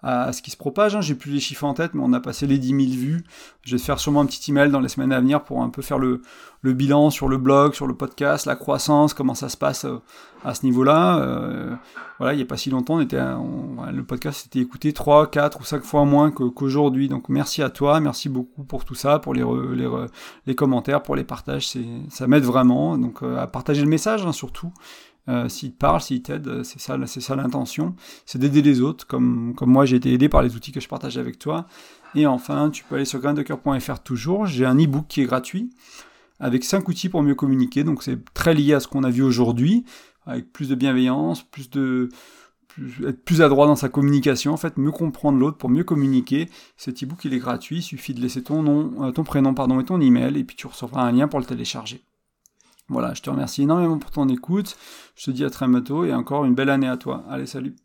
à ce qui se propage. Hein. J'ai plus les chiffres en tête, mais on a passé les 10 000 vues. Je vais te faire sûrement un petit email dans les semaines à venir pour un peu faire le, le bilan sur le blog, sur le podcast, la croissance, comment ça se passe euh, à ce niveau-là. Euh, voilà, il n'y a pas si longtemps, on était, le podcast s'était écouté 3, 4 ou 5 fois moins qu'aujourd'hui. Donc merci à toi, merci beaucoup pour tout ça, pour les, les, les commentaires, pour les partages. Ça m'aide vraiment. Donc euh, à partager le message hein, surtout. Euh, s'il te parle, s'il t'aide, c'est ça, c'est ça l'intention, c'est d'aider les autres, comme, moi j'ai été aidé par les outils que je partage avec toi. Et enfin, tu peux aller sur graindecoeur.fr toujours, j'ai un e-book qui est gratuit, avec 5 outils pour mieux communiquer, donc c'est très lié à ce qu'on a vu aujourd'hui, avec plus de bienveillance, plus de... Être plus adroit dans sa communication, en fait, mieux comprendre l'autre pour mieux communiquer. Cet e-book, il est gratuit, il suffit de laisser ton nom, euh, ton prénom, pardon, et ton email, et puis tu recevras un lien pour le télécharger. Voilà, je te remercie énormément pour ton écoute. Je te dis à très bientôt et encore une belle année à toi. Allez, salut